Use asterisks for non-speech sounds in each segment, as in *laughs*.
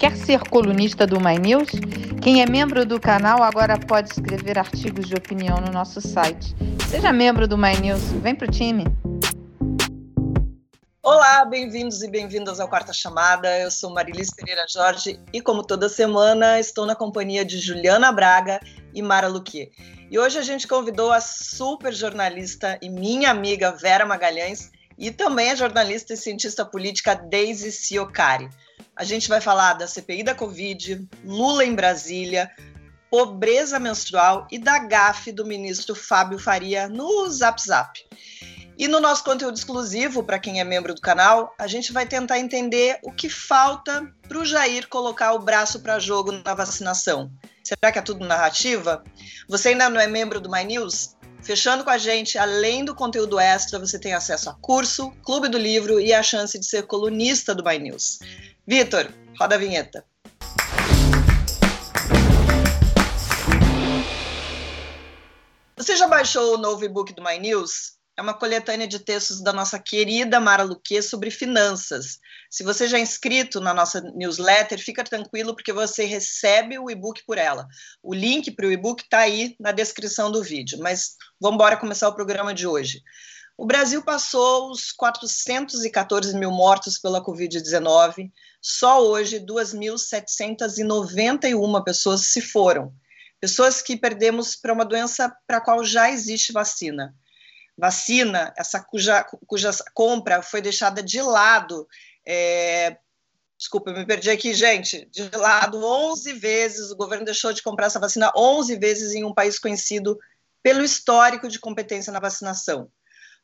Quer ser colunista do My News? Quem é membro do canal agora pode escrever artigos de opinião no nosso site. Seja membro do My News, vem pro time. Olá, bem-vindos e bem-vindas ao Quarta Chamada. Eu sou Marilis Pereira Jorge e, como toda semana, estou na companhia de Juliana Braga e Mara Luque. E hoje a gente convidou a super jornalista e minha amiga Vera Magalhães e também a jornalista e cientista política Daisy Siocari. A gente vai falar da CPI da Covid, Lula em Brasília, pobreza menstrual e da gafe do ministro Fábio Faria no Zap Zap. E no nosso conteúdo exclusivo, para quem é membro do canal, a gente vai tentar entender o que falta para o Jair colocar o braço para jogo na vacinação. Será que é tudo narrativa? Você ainda não é membro do My News? Fechando com a gente, além do conteúdo extra, você tem acesso a curso, clube do livro e a chance de ser colunista do My News. Vitor, roda a vinheta. Você já baixou o novo e-book do My News? É uma coletânea de textos da nossa querida Mara Luque sobre finanças. Se você já é inscrito na nossa newsletter, fica tranquilo porque você recebe o e-book por ela. O link para o e-book está aí na descrição do vídeo. Mas vamos embora começar o programa de hoje. O Brasil passou os 414 mil mortos pela Covid-19. Só hoje, 2.791 pessoas se foram. Pessoas que perdemos para uma doença para a qual já existe vacina. Vacina, essa cuja, cuja compra foi deixada de lado. É, desculpa, me perdi aqui, gente. De lado 11 vezes, o governo deixou de comprar essa vacina 11 vezes em um país conhecido pelo histórico de competência na vacinação.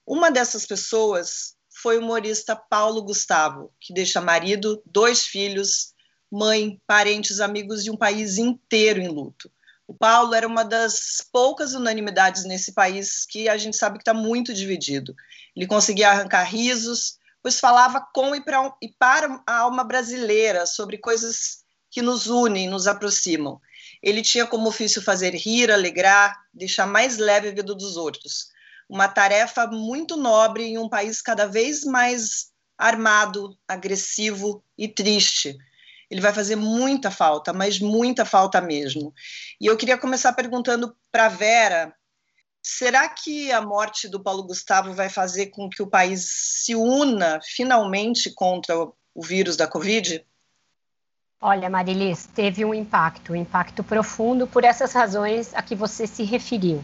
Uma dessas pessoas foi o humorista Paulo Gustavo, que deixa marido, dois filhos, mãe, parentes, amigos e um país inteiro em luto. O Paulo era uma das poucas unanimidades nesse país que a gente sabe que está muito dividido. Ele conseguia arrancar risos, pois falava com e, pra, e para a alma brasileira sobre coisas que nos unem, nos aproximam. Ele tinha como ofício fazer rir, alegrar, deixar mais leve a vida dos outros uma tarefa muito nobre em um país cada vez mais armado, agressivo e triste. Ele vai fazer muita falta, mas muita falta mesmo. E eu queria começar perguntando para Vera: será que a morte do Paulo Gustavo vai fazer com que o país se una finalmente contra o vírus da Covid? Olha, Marilis, teve um impacto, um impacto profundo por essas razões a que você se referiu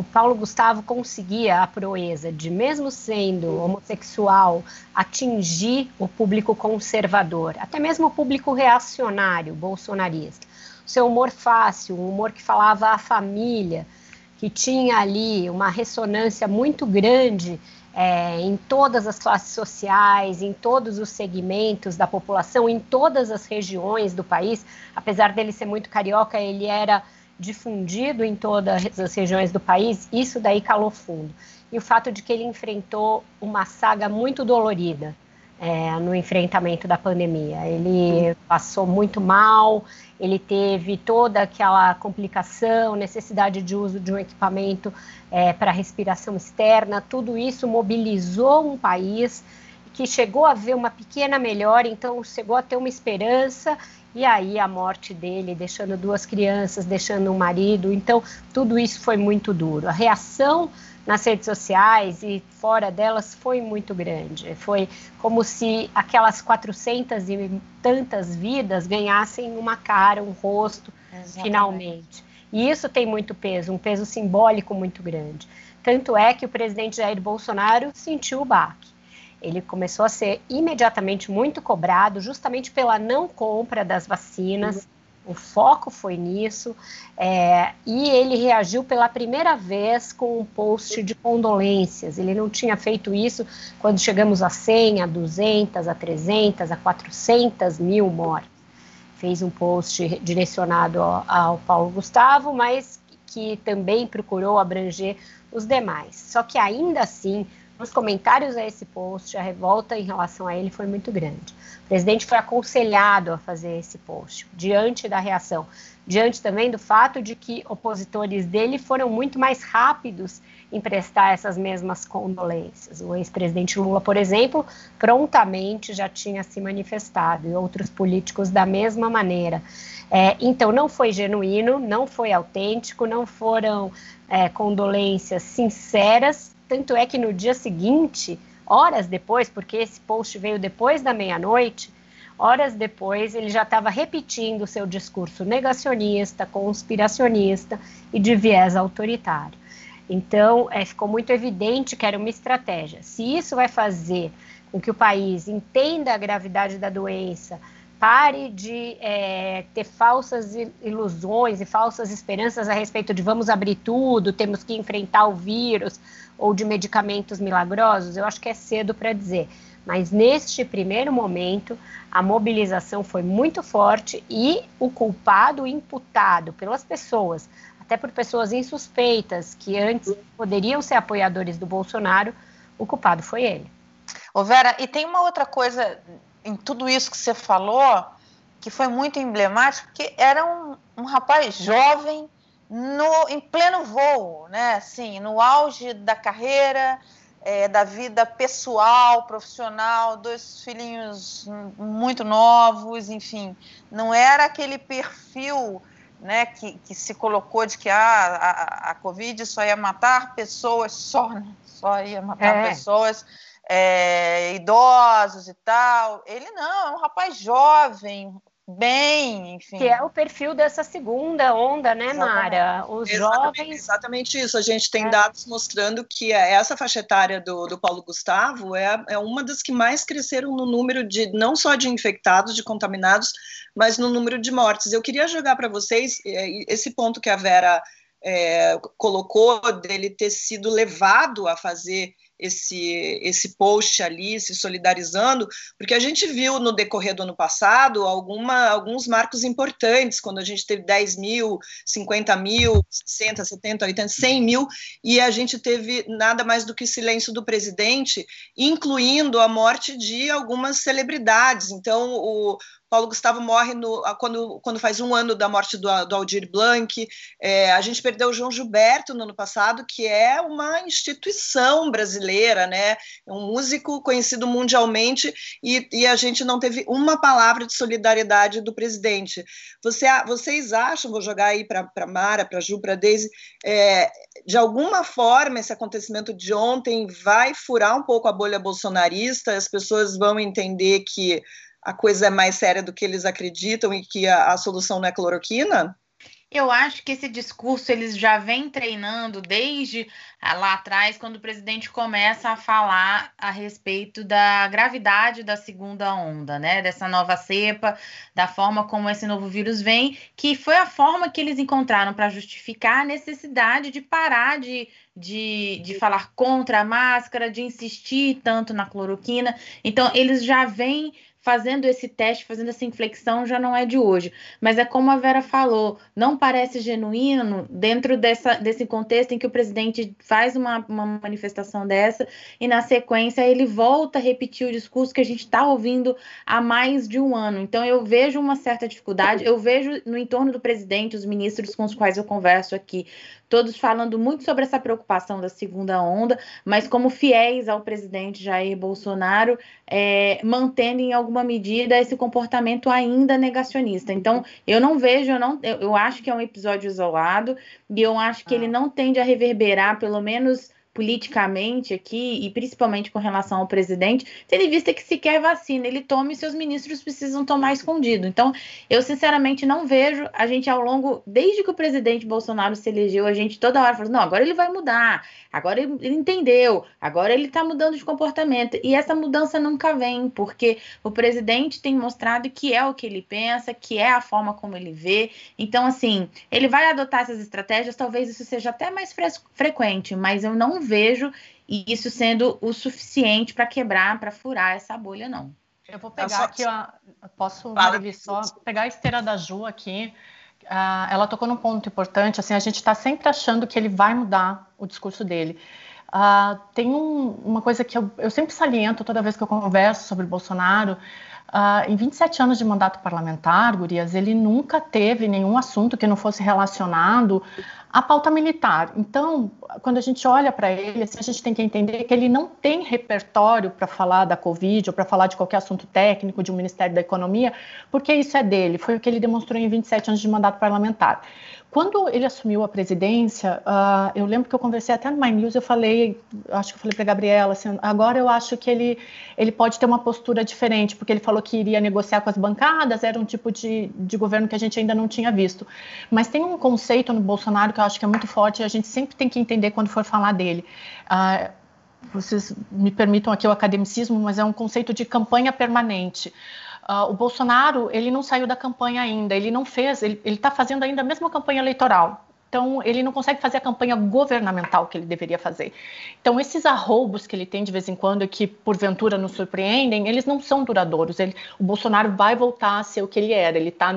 o Paulo Gustavo conseguia a proeza de, mesmo sendo homossexual, atingir o público conservador, até mesmo o público reacionário, bolsonarista. O seu humor fácil, um humor que falava à família, que tinha ali uma ressonância muito grande é, em todas as classes sociais, em todos os segmentos da população, em todas as regiões do país. Apesar dele ser muito carioca, ele era difundido em todas as regiões do país, isso daí calou fundo. E o fato de que ele enfrentou uma saga muito dolorida é, no enfrentamento da pandemia. Ele passou muito mal, ele teve toda aquela complicação, necessidade de uso de um equipamento é, para respiração externa, tudo isso mobilizou um país que chegou a ver uma pequena melhora, então chegou a ter uma esperança e aí a morte dele, deixando duas crianças, deixando um marido. Então, tudo isso foi muito duro. A reação nas redes sociais e fora delas foi muito grande. Foi como se aquelas 400 e tantas vidas ganhassem uma cara, um rosto, Exatamente. finalmente. E isso tem muito peso, um peso simbólico muito grande. Tanto é que o presidente Jair Bolsonaro sentiu o baque ele começou a ser imediatamente muito cobrado, justamente pela não compra das vacinas. Uhum. O foco foi nisso, é, e ele reagiu pela primeira vez com um post de condolências. Ele não tinha feito isso quando chegamos a 100, a 200, a 300, a 400 mil mortes. Fez um post direcionado ao, ao Paulo Gustavo, mas que também procurou abranger os demais. Só que ainda assim, nos comentários a esse post, a revolta em relação a ele foi muito grande. O presidente foi aconselhado a fazer esse post, diante da reação, diante também do fato de que opositores dele foram muito mais rápidos em prestar essas mesmas condolências. O ex-presidente Lula, por exemplo, prontamente já tinha se manifestado e outros políticos da mesma maneira. É, então, não foi genuíno, não foi autêntico, não foram é, condolências sinceras. Tanto é que no dia seguinte, horas depois, porque esse post veio depois da meia-noite, horas depois ele já estava repetindo o seu discurso negacionista, conspiracionista e de viés autoritário. Então, é, ficou muito evidente que era uma estratégia. Se isso vai fazer com que o país entenda a gravidade da doença, pare de é, ter falsas ilusões e falsas esperanças a respeito de vamos abrir tudo, temos que enfrentar o vírus ou de medicamentos milagrosos, eu acho que é cedo para dizer. Mas neste primeiro momento, a mobilização foi muito forte e o culpado imputado pelas pessoas, até por pessoas insuspeitas que antes poderiam ser apoiadores do Bolsonaro, o culpado foi ele. Ô Vera, e tem uma outra coisa em tudo isso que você falou que foi muito emblemático, que era um, um rapaz jovem no, em pleno voo, né? Assim, no auge da carreira, é, da vida pessoal, profissional, dois filhinhos muito novos, enfim, não era aquele perfil né, que, que se colocou de que ah, a, a Covid só ia matar pessoas, *laughs* só, né, só ia matar é. pessoas é, idosos e tal. Ele não, é um rapaz jovem, bem, enfim. Que é o perfil dessa segunda onda, né, Mara? Os exatamente, jovens. Exatamente isso. A gente tem é. dados mostrando que essa faixa etária do, do Paulo Gustavo é, é uma das que mais cresceram no número de, não só de infectados, de contaminados, mas no número de mortes. Eu queria jogar para vocês é, esse ponto que a Vera é, colocou dele ter sido levado a fazer esse, esse post ali, se solidarizando, porque a gente viu no decorrer do ano passado alguma, alguns marcos importantes, quando a gente teve 10 mil, 50 mil, 60, 70, 80, 100 mil, e a gente teve nada mais do que silêncio do presidente, incluindo a morte de algumas celebridades. Então, o, Paulo Gustavo morre no, quando, quando faz um ano da morte do, do Aldir Blanc. É, a gente perdeu o João Gilberto no ano passado, que é uma instituição brasileira, né? um músico conhecido mundialmente, e, e a gente não teve uma palavra de solidariedade do presidente. Você, vocês acham, vou jogar aí para Mara, para Ju, para Deise, é, de alguma forma esse acontecimento de ontem vai furar um pouco a bolha bolsonarista, as pessoas vão entender que a coisa é mais séria do que eles acreditam e que a, a solução não é cloroquina? Eu acho que esse discurso eles já vêm treinando desde ah, lá atrás, quando o presidente começa a falar a respeito da gravidade da segunda onda, né? Dessa nova cepa, da forma como esse novo vírus vem, que foi a forma que eles encontraram para justificar a necessidade de parar de, de, de falar contra a máscara, de insistir tanto na cloroquina. Então, eles já vêm fazendo esse teste, fazendo essa inflexão, já não é de hoje. Mas é como a Vera falou, não parece genuíno dentro dessa, desse contexto em que o presidente faz uma, uma manifestação dessa e, na sequência, ele volta a repetir o discurso que a gente está ouvindo há mais de um ano. Então, eu vejo uma certa dificuldade, eu vejo no entorno do presidente, os ministros com os quais eu converso aqui, todos falando muito sobre essa preocupação da segunda onda, mas como fiéis ao presidente Jair Bolsonaro, é, mantendo em alguma medida esse comportamento ainda negacionista. Então, eu não vejo, eu, não, eu, eu acho que é um episódio isolado, e eu acho que ah. ele não tende a reverberar, pelo menos politicamente aqui, e principalmente com relação ao presidente, tendo em vista que se quer vacina, ele toma e seus ministros precisam tomar escondido. Então, eu sinceramente não vejo a gente ao longo, desde que o presidente Bolsonaro se elegeu, a gente toda hora falando, não, agora ele vai mudar, agora ele entendeu, agora ele está mudando de comportamento. E essa mudança nunca vem, porque o presidente tem mostrado que é o que ele pensa, que é a forma como ele vê. Então, assim, ele vai adotar essas estratégias, talvez isso seja até mais frequente, mas eu não vejo isso sendo o suficiente para quebrar, para furar essa bolha, não. Eu vou pegar só... aqui, ó, posso, Marilis, só pegar a esteira da Ju aqui. Uh, ela tocou num ponto importante, assim, a gente está sempre achando que ele vai mudar o discurso dele. Uh, tem um, uma coisa que eu, eu, sempre saliento toda vez que eu converso sobre Bolsonaro. Uh, em 27 anos de mandato parlamentar, Gurias, ele nunca teve nenhum assunto que não fosse relacionado a pauta militar. Então, quando a gente olha para ele, assim, a gente tem que entender que ele não tem repertório para falar da Covid ou para falar de qualquer assunto técnico de um Ministério da Economia, porque isso é dele, foi o que ele demonstrou em 27 anos de mandato parlamentar. Quando ele assumiu a presidência, uh, eu lembro que eu conversei até no My News, eu falei, acho que eu falei para Gabriela, assim, agora eu acho que ele, ele pode ter uma postura diferente, porque ele falou que iria negociar com as bancadas, era um tipo de, de governo que a gente ainda não tinha visto. Mas tem um conceito no Bolsonaro que eu acho que é muito forte e a gente sempre tem que entender quando for falar dele. Uh, vocês me permitam aqui o academicismo, mas é um conceito de campanha permanente. Uh, o Bolsonaro ele não saiu da campanha ainda, ele não fez, ele está fazendo ainda a mesma campanha eleitoral. Então, ele não consegue fazer a campanha governamental que ele deveria fazer. Então, esses arroubos que ele tem de vez em quando, que porventura nos surpreendem, eles não são duradouros. Ele, o Bolsonaro vai voltar a ser o que ele era. Ele está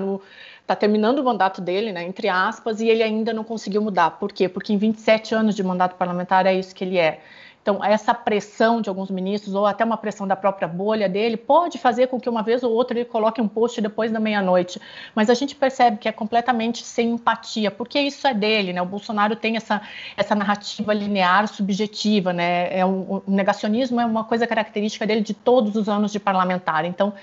está terminando o mandato dele, né, entre aspas, e ele ainda não conseguiu mudar. Por quê? Porque em 27 anos de mandato parlamentar é isso que ele é. Então, essa pressão de alguns ministros, ou até uma pressão da própria bolha dele, pode fazer com que uma vez ou outra ele coloque um post depois da meia-noite. Mas a gente percebe que é completamente sem empatia, porque isso é dele, né? O Bolsonaro tem essa, essa narrativa linear subjetiva, né? É um, o negacionismo é uma coisa característica dele de todos os anos de parlamentar. Então,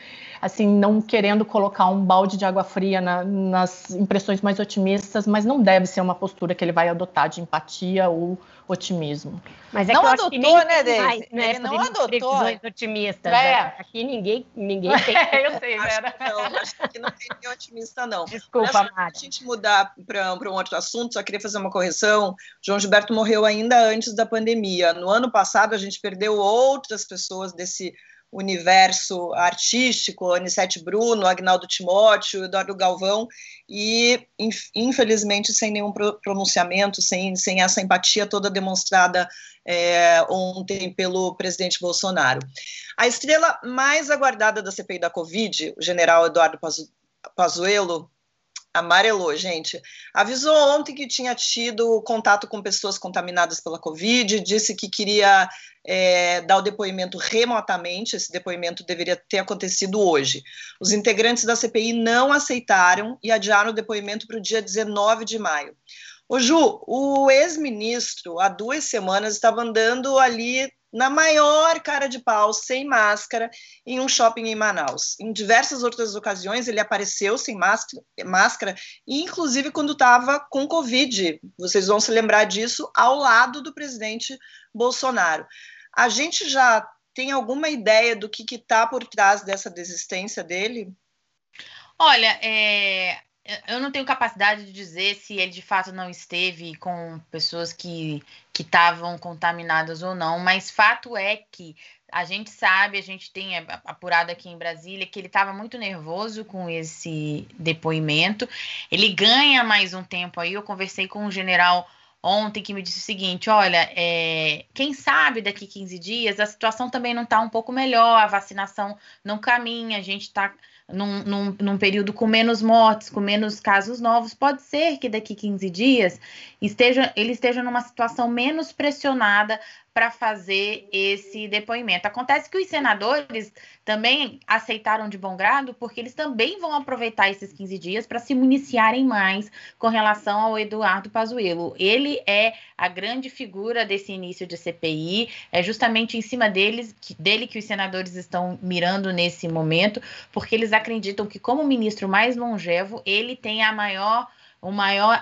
assim, não querendo colocar um balde de água fria na, nas impressões mais otimistas, mas não deve ser uma postura que ele vai adotar de empatia ou otimismo. Mas é não adotou, né, Deise? né, ele não adotou. Otimistas. É. Né? Aqui ninguém, ninguém *laughs* tem. eu sei, Vera. Não, acho que não tem ninguém otimista, não. Desculpa, Mara. a gente mudar para um outro assunto, só queria fazer uma correção. João Gilberto morreu ainda antes da pandemia. No ano passado, a gente perdeu outras pessoas desse universo artístico, Anissete Bruno, Agnaldo Timóteo, Eduardo Galvão, e infelizmente sem nenhum pronunciamento, sem, sem essa empatia toda demonstrada é, ontem pelo presidente Bolsonaro. A estrela mais aguardada da CPI da Covid, o general Eduardo Pazuello, amarelou, gente. Avisou ontem que tinha tido contato com pessoas contaminadas pela Covid, disse que queria é, dar o depoimento remotamente, esse depoimento deveria ter acontecido hoje. Os integrantes da CPI não aceitaram e adiaram o depoimento para o dia 19 de maio. Ô Ju, o ex-ministro, há duas semanas, estava andando ali na maior cara de pau, sem máscara, em um shopping em Manaus. Em diversas outras ocasiões, ele apareceu sem máscara, inclusive quando estava com Covid. Vocês vão se lembrar disso, ao lado do presidente Bolsonaro. A gente já tem alguma ideia do que está por trás dessa desistência dele? Olha, é, eu não tenho capacidade de dizer se ele de fato não esteve com pessoas que estavam contaminadas ou não, mas fato é que a gente sabe, a gente tem apurado aqui em Brasília que ele estava muito nervoso com esse depoimento. Ele ganha mais um tempo aí. Eu conversei com um general ontem que me disse o seguinte: olha, é, quem sabe daqui 15 dias a situação também não está um pouco melhor, a vacinação não caminha, a gente está num, num, num, período com menos mortes, com menos casos novos, pode ser que daqui 15 dias esteja, ele esteja numa situação menos pressionada para fazer esse depoimento. Acontece que os senadores também aceitaram de bom grado, porque eles também vão aproveitar esses 15 dias para se municiarem mais com relação ao Eduardo Pazuello. Ele é a grande figura desse início de CPI, é justamente em cima deles, dele que os senadores estão mirando nesse momento, porque eles acreditam que como ministro mais longevo, ele tem a maior o maior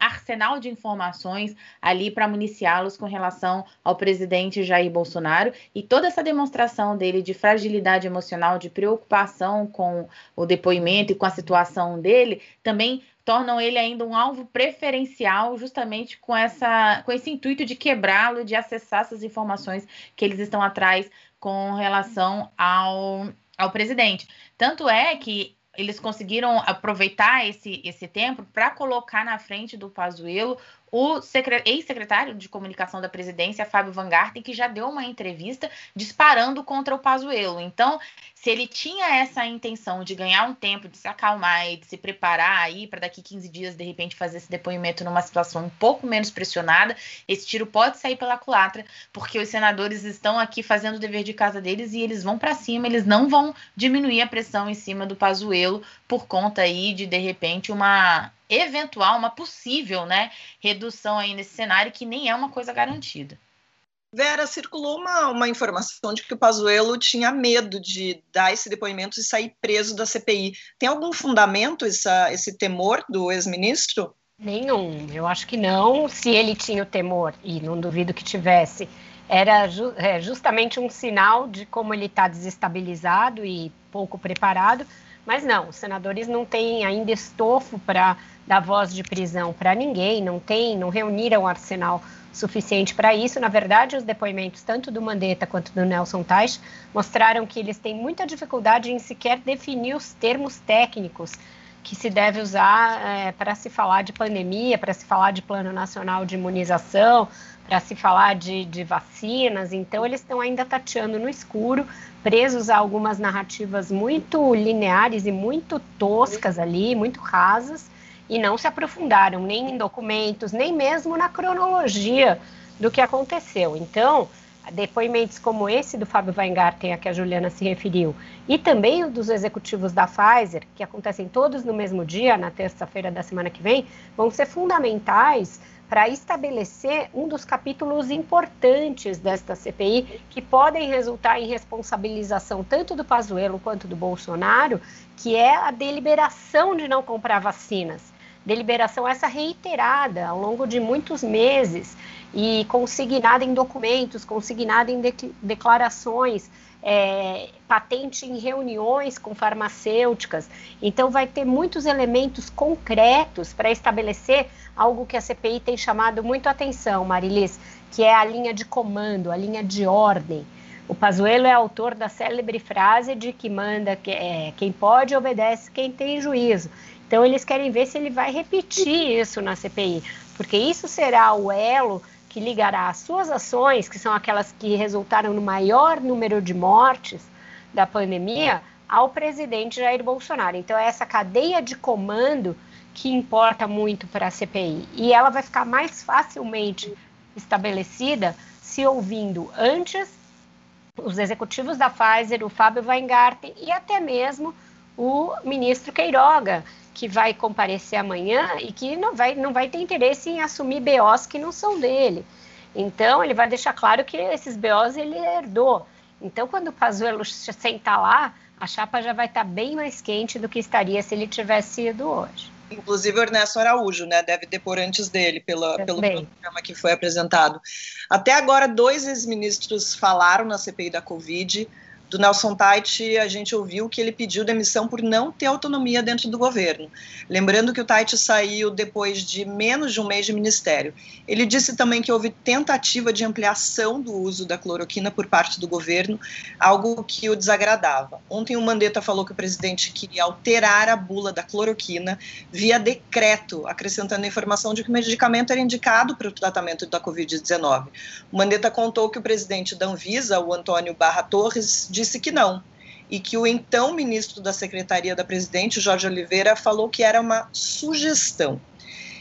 arsenal de informações ali para municiá-los com relação ao presidente Jair Bolsonaro e toda essa demonstração dele de fragilidade emocional, de preocupação com o depoimento e com a situação dele, também tornam ele ainda um alvo preferencial, justamente com, essa, com esse intuito de quebrá-lo, de acessar essas informações que eles estão atrás com relação ao, ao presidente. Tanto é que eles conseguiram aproveitar esse, esse tempo para colocar na frente do Pazuello o ex-secretário de comunicação da presidência, Fábio Van Garten, que já deu uma entrevista disparando contra o Pazuello. Então, se ele tinha essa intenção de ganhar um tempo, de se acalmar e de se preparar aí para daqui 15 dias, de repente, fazer esse depoimento numa situação um pouco menos pressionada, esse tiro pode sair pela culatra, porque os senadores estão aqui fazendo o dever de casa deles e eles vão para cima, eles não vão diminuir a pressão em cima do Pazuello por conta aí de, de repente, uma eventual, uma possível, né, redução aí nesse cenário que nem é uma coisa garantida. Vera, circulou uma, uma informação de que o Pazuello tinha medo de dar esse depoimento e sair preso da CPI. Tem algum fundamento essa, esse temor do ex-ministro? Nenhum, eu acho que não. Se ele tinha o temor, e não duvido que tivesse, era ju é, justamente um sinal de como ele está desestabilizado e pouco preparado. Mas não, os senadores não têm ainda estofo para dar voz de prisão para ninguém, não tem, não reuniram arsenal suficiente para isso. Na verdade, os depoimentos tanto do Mandetta quanto do Nelson Teich mostraram que eles têm muita dificuldade em sequer definir os termos técnicos que se deve usar é, para se falar de pandemia, para se falar de plano nacional de imunização, para se falar de, de vacinas. Então, eles estão ainda tateando no escuro, presos a algumas narrativas muito lineares e muito toscas ali, muito rasas e não se aprofundaram nem em documentos, nem mesmo na cronologia do que aconteceu. Então, depoimentos como esse do Fábio Weingarten, a que a Juliana se referiu, e também o dos executivos da Pfizer, que acontecem todos no mesmo dia, na terça-feira da semana que vem, vão ser fundamentais para estabelecer um dos capítulos importantes desta CPI, que podem resultar em responsabilização tanto do Pazuello quanto do Bolsonaro, que é a deliberação de não comprar vacinas. Deliberação essa reiterada ao longo de muitos meses e consignada em documentos, consignada em de declarações, é, patente em reuniões com farmacêuticas. Então, vai ter muitos elementos concretos para estabelecer algo que a CPI tem chamado muito atenção, Marilis, que é a linha de comando, a linha de ordem. O Pazuello é autor da célebre frase de que manda que, é, quem pode obedece quem tem juízo. Então, eles querem ver se ele vai repetir isso na CPI, porque isso será o elo que ligará as suas ações, que são aquelas que resultaram no maior número de mortes da pandemia, ao presidente Jair Bolsonaro. Então, é essa cadeia de comando que importa muito para a CPI. E ela vai ficar mais facilmente estabelecida se ouvindo antes os executivos da Pfizer, o Fábio Weingarten e até mesmo o ministro Queiroga, que vai comparecer amanhã e que não vai, não vai ter interesse em assumir BOs que não são dele. Então, ele vai deixar claro que esses BOs ele herdou. Então, quando o Pazuello sentar lá, a chapa já vai estar bem mais quente do que estaria se ele tivesse ido hoje. Inclusive o Ernesto Araújo, né, deve depor antes dele pela, pelo programa que foi apresentado. Até agora, dois ex-ministros falaram na CPI da Covid, do Nelson Tait, a gente ouviu que ele pediu demissão por não ter autonomia dentro do governo. Lembrando que o Tait saiu depois de menos de um mês de ministério. Ele disse também que houve tentativa de ampliação do uso da cloroquina por parte do governo, algo que o desagradava. Ontem o Mandetta falou que o presidente queria alterar a bula da cloroquina via decreto, acrescentando a informação de que o medicamento era indicado para o tratamento da Covid-19. O Mandetta contou que o presidente da Anvisa, o Antônio Barra Torres, disse que não. E que o então ministro da Secretaria da Presidente, Jorge Oliveira, falou que era uma sugestão.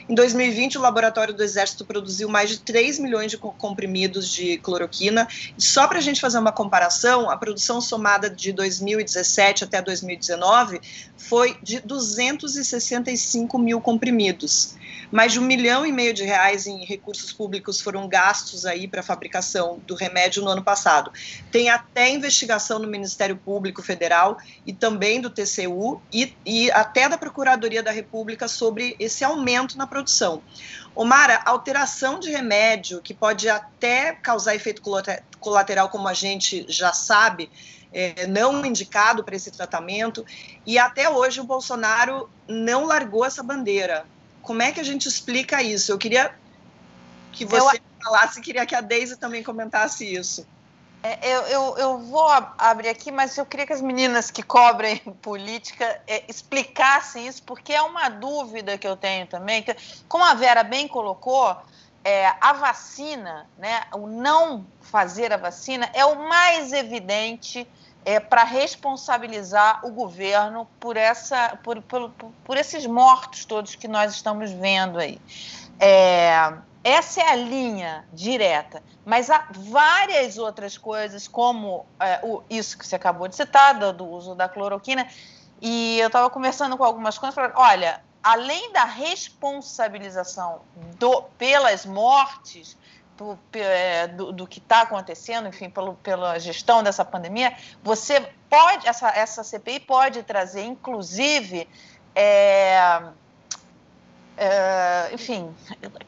Em 2020, o Laboratório do Exército produziu mais de 3 milhões de comprimidos de cloroquina. Só para a gente fazer uma comparação, a produção somada de 2017 até 2019 foi de 265 mil comprimidos. Mais de um milhão e meio de reais em recursos públicos foram gastos aí para a fabricação do remédio no ano passado. Tem até investigação no Ministério Público Federal e também do TCU e, e até da Procuradoria da República sobre esse aumento na produção. Omara, alteração de remédio que pode até causar efeito colateral, como a gente já sabe, é, não indicado para esse tratamento, e até hoje o Bolsonaro não largou essa bandeira. Como é que a gente explica isso? Eu queria que você eu... falasse, queria que a Deise também comentasse isso. É, eu, eu, eu, vou abrir aqui, mas eu queria que as meninas que cobrem *laughs* política é, explicassem isso, porque é uma dúvida que eu tenho também. Que, como a Vera bem colocou, é, a vacina, né, o não fazer a vacina, é o mais evidente é, para responsabilizar o governo por, essa, por, por, por, esses mortos todos que nós estamos vendo aí. É, essa é a linha direta, mas há várias outras coisas, como é, o, isso que você acabou de citar, do, do uso da cloroquina, e eu estava conversando com algumas coisas, falando, olha, além da responsabilização do, pelas mortes, do, é, do, do que está acontecendo, enfim, pelo, pela gestão dessa pandemia, você pode, essa, essa CPI pode trazer, inclusive, é, é, enfim,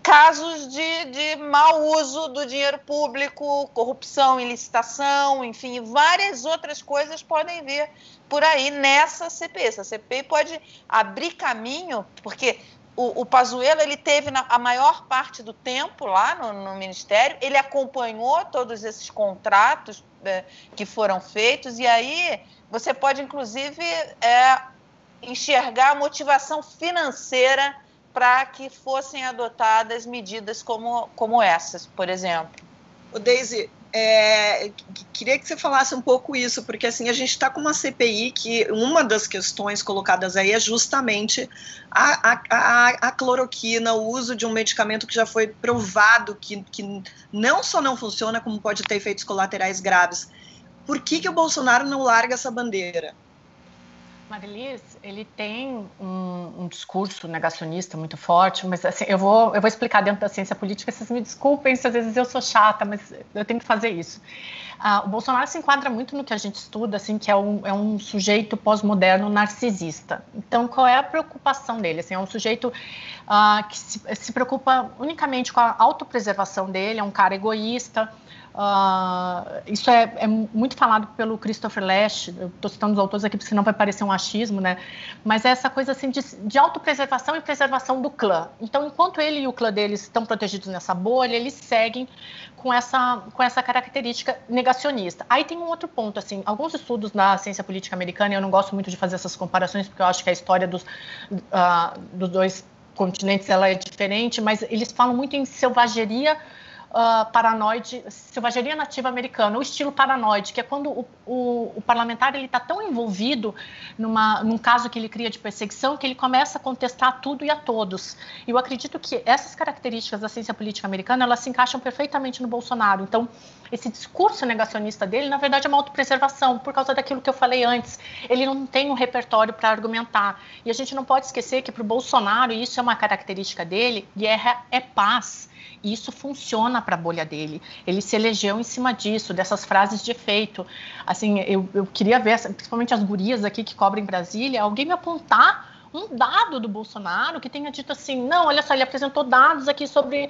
casos de, de mau uso do dinheiro público, corrupção, ilicitação, enfim, várias outras coisas podem vir por aí nessa CPI. Essa CPI pode abrir caminho, porque o, o Pazuello ele teve na, a maior parte do tempo lá no, no Ministério, ele acompanhou todos esses contratos é, que foram feitos, e aí você pode, inclusive, é, enxergar a motivação financeira para que fossem adotadas medidas como, como essas, por exemplo. O Daisy, é, queria que você falasse um pouco isso, porque assim a gente está com uma CPI que uma das questões colocadas aí é justamente a, a, a, a, cloroquina, o uso de um medicamento que já foi provado que, que não só não funciona, como pode ter efeitos colaterais graves. Por que, que o Bolsonaro não larga essa bandeira? Marilis, ele tem um, um, discurso negacionista muito forte, mas assim, eu vou, eu vou explicar dentro da ciência política, vocês me desculpem se às vezes eu sou chata, mas eu tenho que fazer isso. Ah, o Bolsonaro se enquadra muito no que a gente estuda, assim, que é um, é um sujeito pós-moderno narcisista. Então, qual é a preocupação dele? Assim, é um sujeito ah, que se, se preocupa unicamente com a autopreservação dele, é um cara egoísta, Uh, isso é, é, muito falado pelo Christopher Lash, estou citando os autores aqui porque senão vai parecer um achismo, né? Mas é essa coisa assim de, de autopreservação e preservação do clã. Então, enquanto ele e o clã deles estão protegidos nessa bolha, eles seguem com essa, com essa característica negacionista. Aí tem um outro ponto, assim, alguns estudos na ciência política americana, eu não gosto muito de fazer essas comparações porque eu acho que a história dos, uh, dos dois continentes ela é diferente, mas eles falam muito em selvageria uh, paranoide, selvageria nativa americana, o estilo paranoide, que é quando o, o, o parlamentar ele está tão envolvido numa, num caso que ele cria de perseguição que ele começa a contestar tudo e a todos. E eu acredito que essas características da ciência política americana elas se encaixam perfeitamente no Bolsonaro. Então, esse discurso negacionista dele, na verdade, é uma autopreservação, por causa daquilo que eu falei antes. Ele não tem um repertório para argumentar. E a gente não pode esquecer que para o Bolsonaro, isso é uma característica dele, guerra é paz. Isso funciona para a bolha dele. Ele se elegeu em cima disso, dessas frases de efeito. Assim, eu, eu queria ver, principalmente as gurias aqui que cobrem Brasília, alguém me apontar um dado do Bolsonaro que tenha dito assim, não, olha só, ele apresentou dados aqui sobre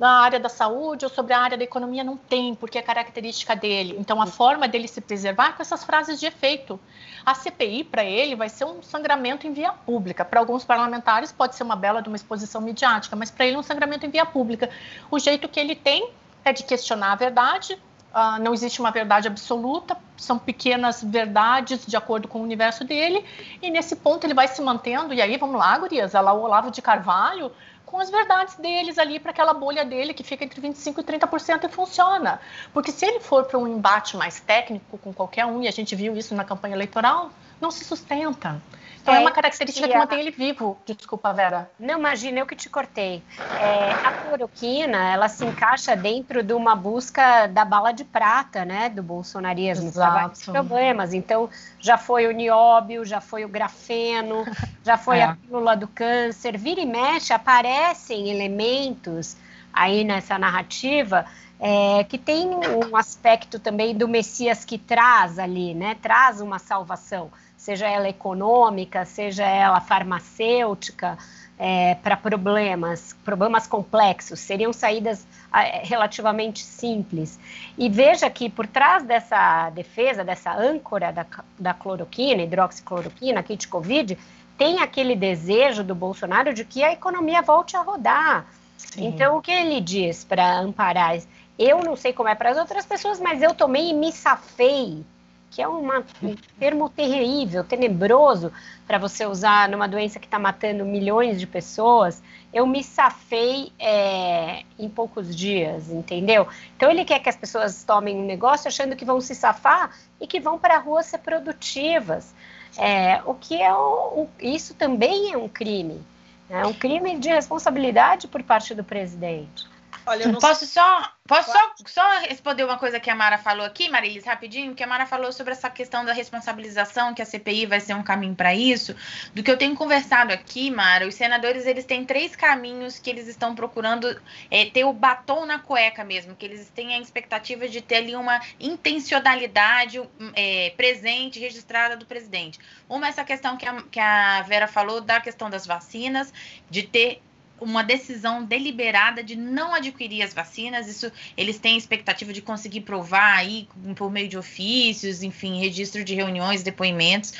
na área da saúde ou sobre a área da economia não tem, porque é característica dele. Então, a forma dele se preservar é com essas frases de efeito. A CPI, para ele, vai ser um sangramento em via pública. Para alguns parlamentares, pode ser uma bela de uma exposição midiática, mas para ele é um sangramento em via pública. O jeito que ele tem é de questionar a verdade, Uh, não existe uma verdade absoluta, são pequenas verdades de acordo com o universo dele, e nesse ponto ele vai se mantendo, e aí vamos lá, gurias, lá o Olavo de Carvalho com as verdades deles ali para aquela bolha dele que fica entre 25% e 30% e funciona. Porque se ele for para um embate mais técnico com qualquer um, e a gente viu isso na campanha eleitoral, não se sustenta. Então é, é uma característica que, que mantém ele vivo. Desculpa, Vera. Não, imagina, eu que te cortei. É, a cloroquina, ela se encaixa dentro de uma busca da bala de prata, né, do bolsonarismo. Exato. problemas. Então, já foi o nióbio, já foi o grafeno, *laughs* já foi é. a pílula do câncer. Vira e mexe, aparecem elementos aí nessa narrativa é, que tem um aspecto também do Messias que traz ali, né? Traz uma salvação seja ela econômica, seja ela farmacêutica, é, para problemas, problemas complexos, seriam saídas é, relativamente simples. E veja que por trás dessa defesa, dessa âncora da, da cloroquina, hidroxicloroquina, kit Covid, tem aquele desejo do Bolsonaro de que a economia volte a rodar. Sim. Então, o que ele diz para amparar? Eu não sei como é para as outras pessoas, mas eu tomei e me safei que é uma, um termo terrível, tenebroso para você usar numa doença que está matando milhões de pessoas. Eu me safei é, em poucos dias, entendeu? Então ele quer que as pessoas tomem um negócio achando que vão se safar e que vão para a rua ser produtivas. É, o que é um, isso também é um crime, é um crime de responsabilidade por parte do presidente. Olha, não... Posso só Posso só, só, responder uma coisa que a Mara falou aqui, Marilis, rapidinho? Que a Mara falou sobre essa questão da responsabilização, que a CPI vai ser um caminho para isso. Do que eu tenho conversado aqui, Mara, os senadores eles têm três caminhos que eles estão procurando é, ter o batom na cueca mesmo, que eles têm a expectativa de ter ali uma intencionalidade é, presente, registrada do presidente. Uma é essa questão que a, que a Vera falou da questão das vacinas, de ter uma decisão deliberada de não adquirir as vacinas. Isso eles têm expectativa de conseguir provar aí por meio de ofícios, enfim, registro de reuniões, depoimentos.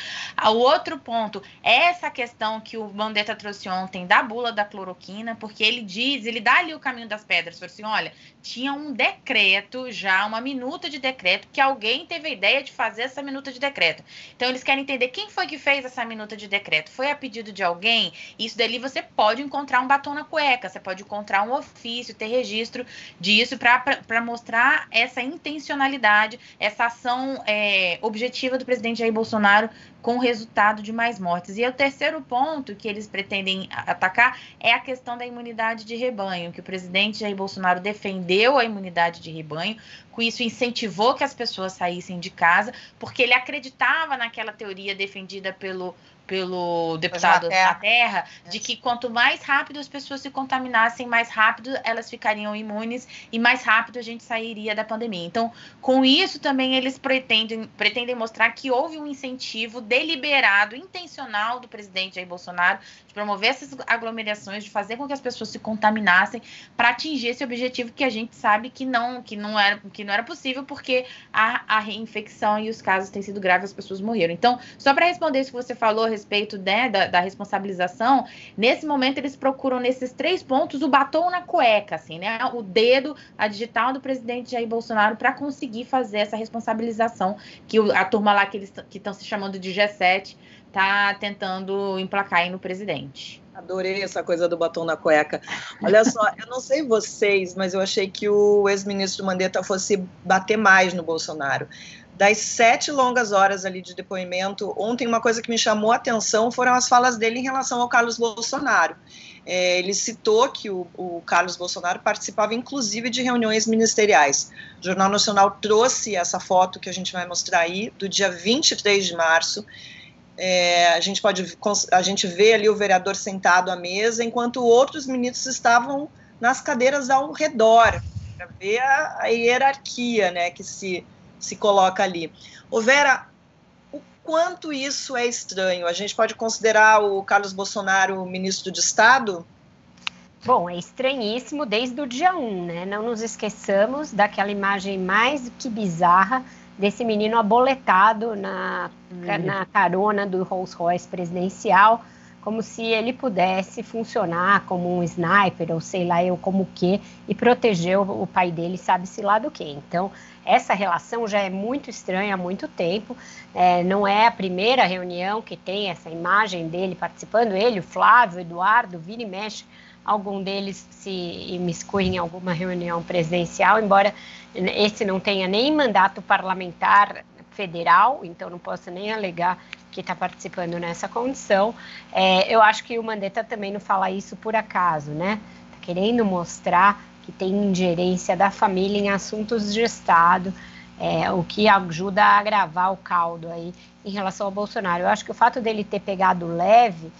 O outro ponto é essa questão que o Mandetta trouxe ontem da bula da cloroquina, porque ele diz, ele dá ali o caminho das pedras, falou assim, olha, tinha um decreto já, uma minuta de decreto, que alguém teve a ideia de fazer essa minuta de decreto. Então eles querem entender quem foi que fez essa minuta de decreto. Foi a pedido de alguém? Isso dali você pode encontrar um batom na cueca, você pode encontrar um ofício, ter registro disso para mostrar essa intencionalidade, essa ação é, objetiva do presidente Jair Bolsonaro com o resultado de mais mortes. E o terceiro ponto que eles pretendem atacar é a questão da imunidade de rebanho, que o presidente Jair Bolsonaro defendeu a imunidade de rebanho, com isso incentivou que as pessoas saíssem de casa, porque ele acreditava naquela teoria defendida pelo pelo deputado da Terra, de que quanto mais rápido as pessoas se contaminassem, mais rápido elas ficariam imunes e mais rápido a gente sairia da pandemia. Então, com isso também eles pretendem, pretendem mostrar que houve um incentivo deliberado, intencional do presidente Jair Bolsonaro de promover essas aglomerações, de fazer com que as pessoas se contaminassem para atingir esse objetivo que a gente sabe que não, que não, era, que não era possível, porque a, a reinfecção e os casos têm sido graves, as pessoas morreram. Então, só para responder isso que você falou respeito né, da, da, responsabilização, nesse momento eles procuram nesses três pontos o batom na cueca, assim, né? O dedo, a digital do presidente Jair Bolsonaro para conseguir fazer essa responsabilização que a turma lá que eles que estão se chamando de G7 tá tentando emplacar aí no presidente. Adorei essa coisa do batom na cueca. Olha só, eu não sei vocês, mas eu achei que o ex-ministro Mandetta fosse bater mais no Bolsonaro. Das sete longas horas ali de depoimento, ontem uma coisa que me chamou a atenção foram as falas dele em relação ao Carlos Bolsonaro. É, ele citou que o, o, Carlos Bolsonaro participava inclusive de reuniões ministeriais. O Jornal Nacional trouxe essa foto que a gente vai mostrar aí, do dia 23 de março, é, a gente pode a gente vê ali o vereador sentado à mesa, enquanto outros ministros estavam nas cadeiras ao redor, para ver a, a, hierarquia né, que se, se coloca ali. O Vera, o quanto isso é estranho? A gente pode considerar o Carlos Bolsonaro ministro de Estado? Bom, é estranhíssimo desde o dia 1, né? Não nos esqueçamos daquela imagem mais que bizarra desse menino aboletado na, uhum. na carona do Rolls Royce presidencial, como se ele pudesse funcionar como um sniper, ou sei lá eu como que, e proteger o, o pai dele, sabe-se lá do que. Então, essa relação já é muito estranha há muito tempo. É, não é a primeira reunião que tem essa imagem dele participando, ele, o Flávio, o Eduardo, vira e mexe algum deles se imiscui em alguma reunião presidencial, embora esse não tenha nem mandato parlamentar federal, então não posso nem alegar que está participando nessa condição. É, eu acho que o Mandetta também não fala isso por acaso, né? Está querendo mostrar que tem ingerência da família em assuntos de Estado, é, o que ajuda a agravar o caldo aí em relação ao Bolsonaro. Eu acho que o fato dele ter pegado leve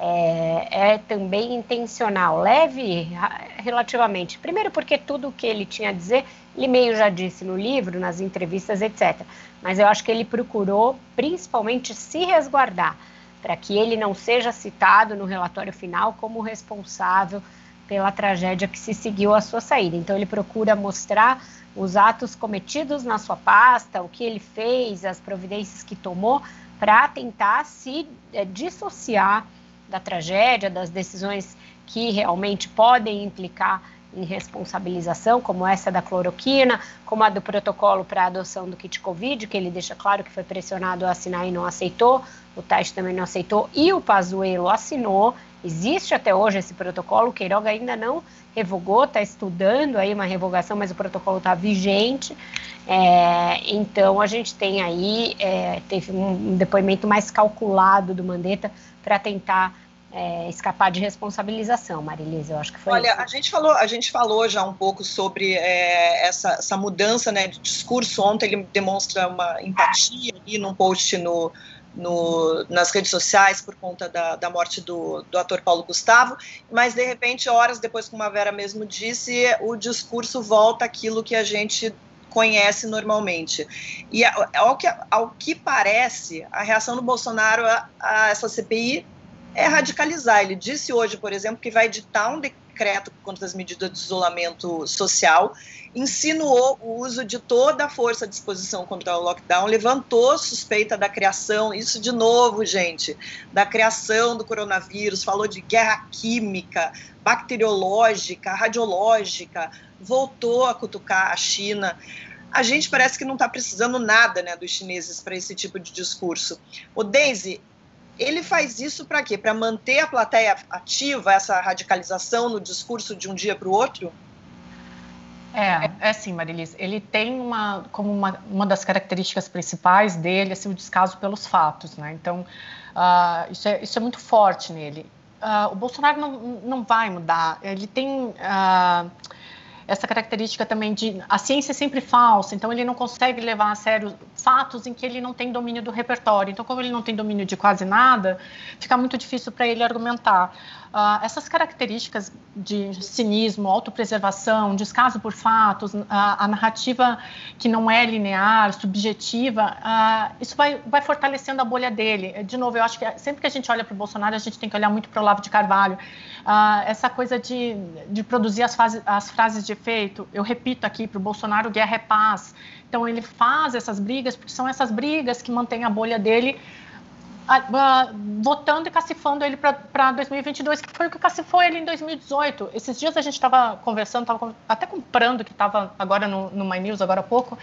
é, é, também intencional, leve relativamente. Primeiro, porque tudo o que ele tinha a dizer, ele meio já disse no livro, nas entrevistas, etc. Mas eu acho que ele procurou, principalmente, se resguardar, para que ele não seja citado no relatório final como responsável pela tragédia que se seguiu à sua saída. Então, ele procura mostrar os atos cometidos na sua pasta, o que ele fez, as providências que tomou, para tentar se é, dissociar da tragédia, das decisões que realmente podem implicar em responsabilização, como essa da cloroquina, como a do protocolo para adoção do kit Covid, que ele deixa claro que foi pressionado a assinar e não aceitou, o Teste também não aceitou e o Pazuello assinou. Existe até hoje esse protocolo, o Queiroga ainda não revogou, está estudando aí uma revogação, mas o protocolo está vigente. É, então a gente tem aí, é, teve um depoimento mais calculado do Mandetta para tentar é, escapar de responsabilização, Marilisa, eu acho que foi Olha, isso. a gente falou, a gente falou já um pouco sobre é, essa, essa mudança né, de discurso. Ontem ele demonstra uma empatia ali num post no, no, nas redes sociais por conta da, da morte do, do ator Paulo Gustavo, mas de repente, horas depois, como a Vera mesmo disse, o discurso volta àquilo que a gente conhece normalmente. E ao que, ao que parece, a reação do Bolsonaro a, a essa CPI é radicalizar. Ele disse hoje, por exemplo, que vai editar um decreto contra as medidas de isolamento social, insinuou o uso de toda a força à disposição contra o lockdown, levantou suspeita da criação, isso de novo, gente, da criação do coronavírus, falou de guerra química, bacteriológica, radiológica, voltou a cutucar a China. A gente parece que não está precisando nada né, dos chineses para esse tipo de discurso. O Daisy, ele faz isso para quê? Para manter a plateia ativa, essa radicalização no discurso de um dia para o outro? É, é sim, Marilis. Ele tem uma, como uma, uma das características principais dele, assim, o descaso pelos fatos, né? Então, uh, isso, é, isso é muito forte nele. Uh, o Bolsonaro não, não vai mudar. Ele tem... Uh, essa característica também de a ciência é sempre falsa, então ele não consegue levar a sério fatos em que ele não tem domínio do repertório. Então, como ele não tem domínio de quase nada, fica muito difícil para ele argumentar. Uh, essas características de cinismo, autopreservação, descaso por fatos, uh, a narrativa que não é linear, subjetiva, uh, isso vai, vai fortalecendo a bolha dele. De novo, eu acho que sempre que a gente olha para o Bolsonaro, a gente tem que olhar muito para o Olavo de Carvalho. essa coisa de, de produzir as, fase, as frases de efeito, eu repito aqui, para o Bolsonaro, guerra é paz. Então, ele faz essas brigas, porque são essas brigas que mantêm a bolha dele votando e cacifando ele para 2022, que foi o que cacifou ele em 2018. Esses dias a gente estava conversando, estava até comprando, que estava agora no, no My News, agora há pouco,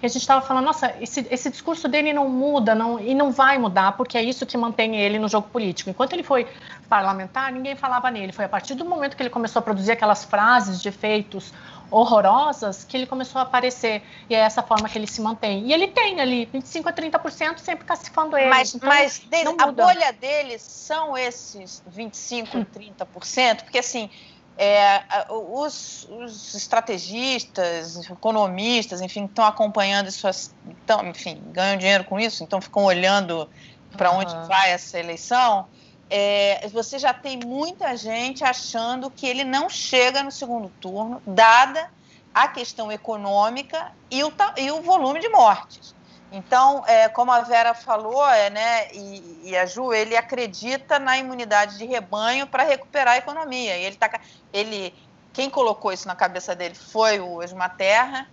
e a gente estava falando, nossa, esse, esse discurso dele não muda não, e não vai mudar, porque é isso que mantém ele no jogo político. Enquanto ele foi parlamentar, ninguém falava nele. Foi a partir do momento que ele começou a produzir aquelas frases de efeitos horrorosas que ele começou a aparecer. E é essa forma que ele se mantém. E ele tem ali 25 a 30% sempre cacifando ele. Mas, então, mas dele, a bolha dele são esses 25 a 30%, porque assim. É, os, os, estrategistas, economistas, enfim, estão acompanhando isso, então, enfim, ganham dinheiro com isso, então ficam olhando para uhum. onde vai essa eleição é, você já tem muita gente achando que ele não chega no segundo turno, dada a questão econômica e o, e o volume de mortes. Então, é, como a Vera falou, é, né, e, e, a Ju, ele acredita na imunidade de rebanho para recuperar a economia. E ele tá, ele, quem colocou isso na cabeça dele foi o Esma Terra.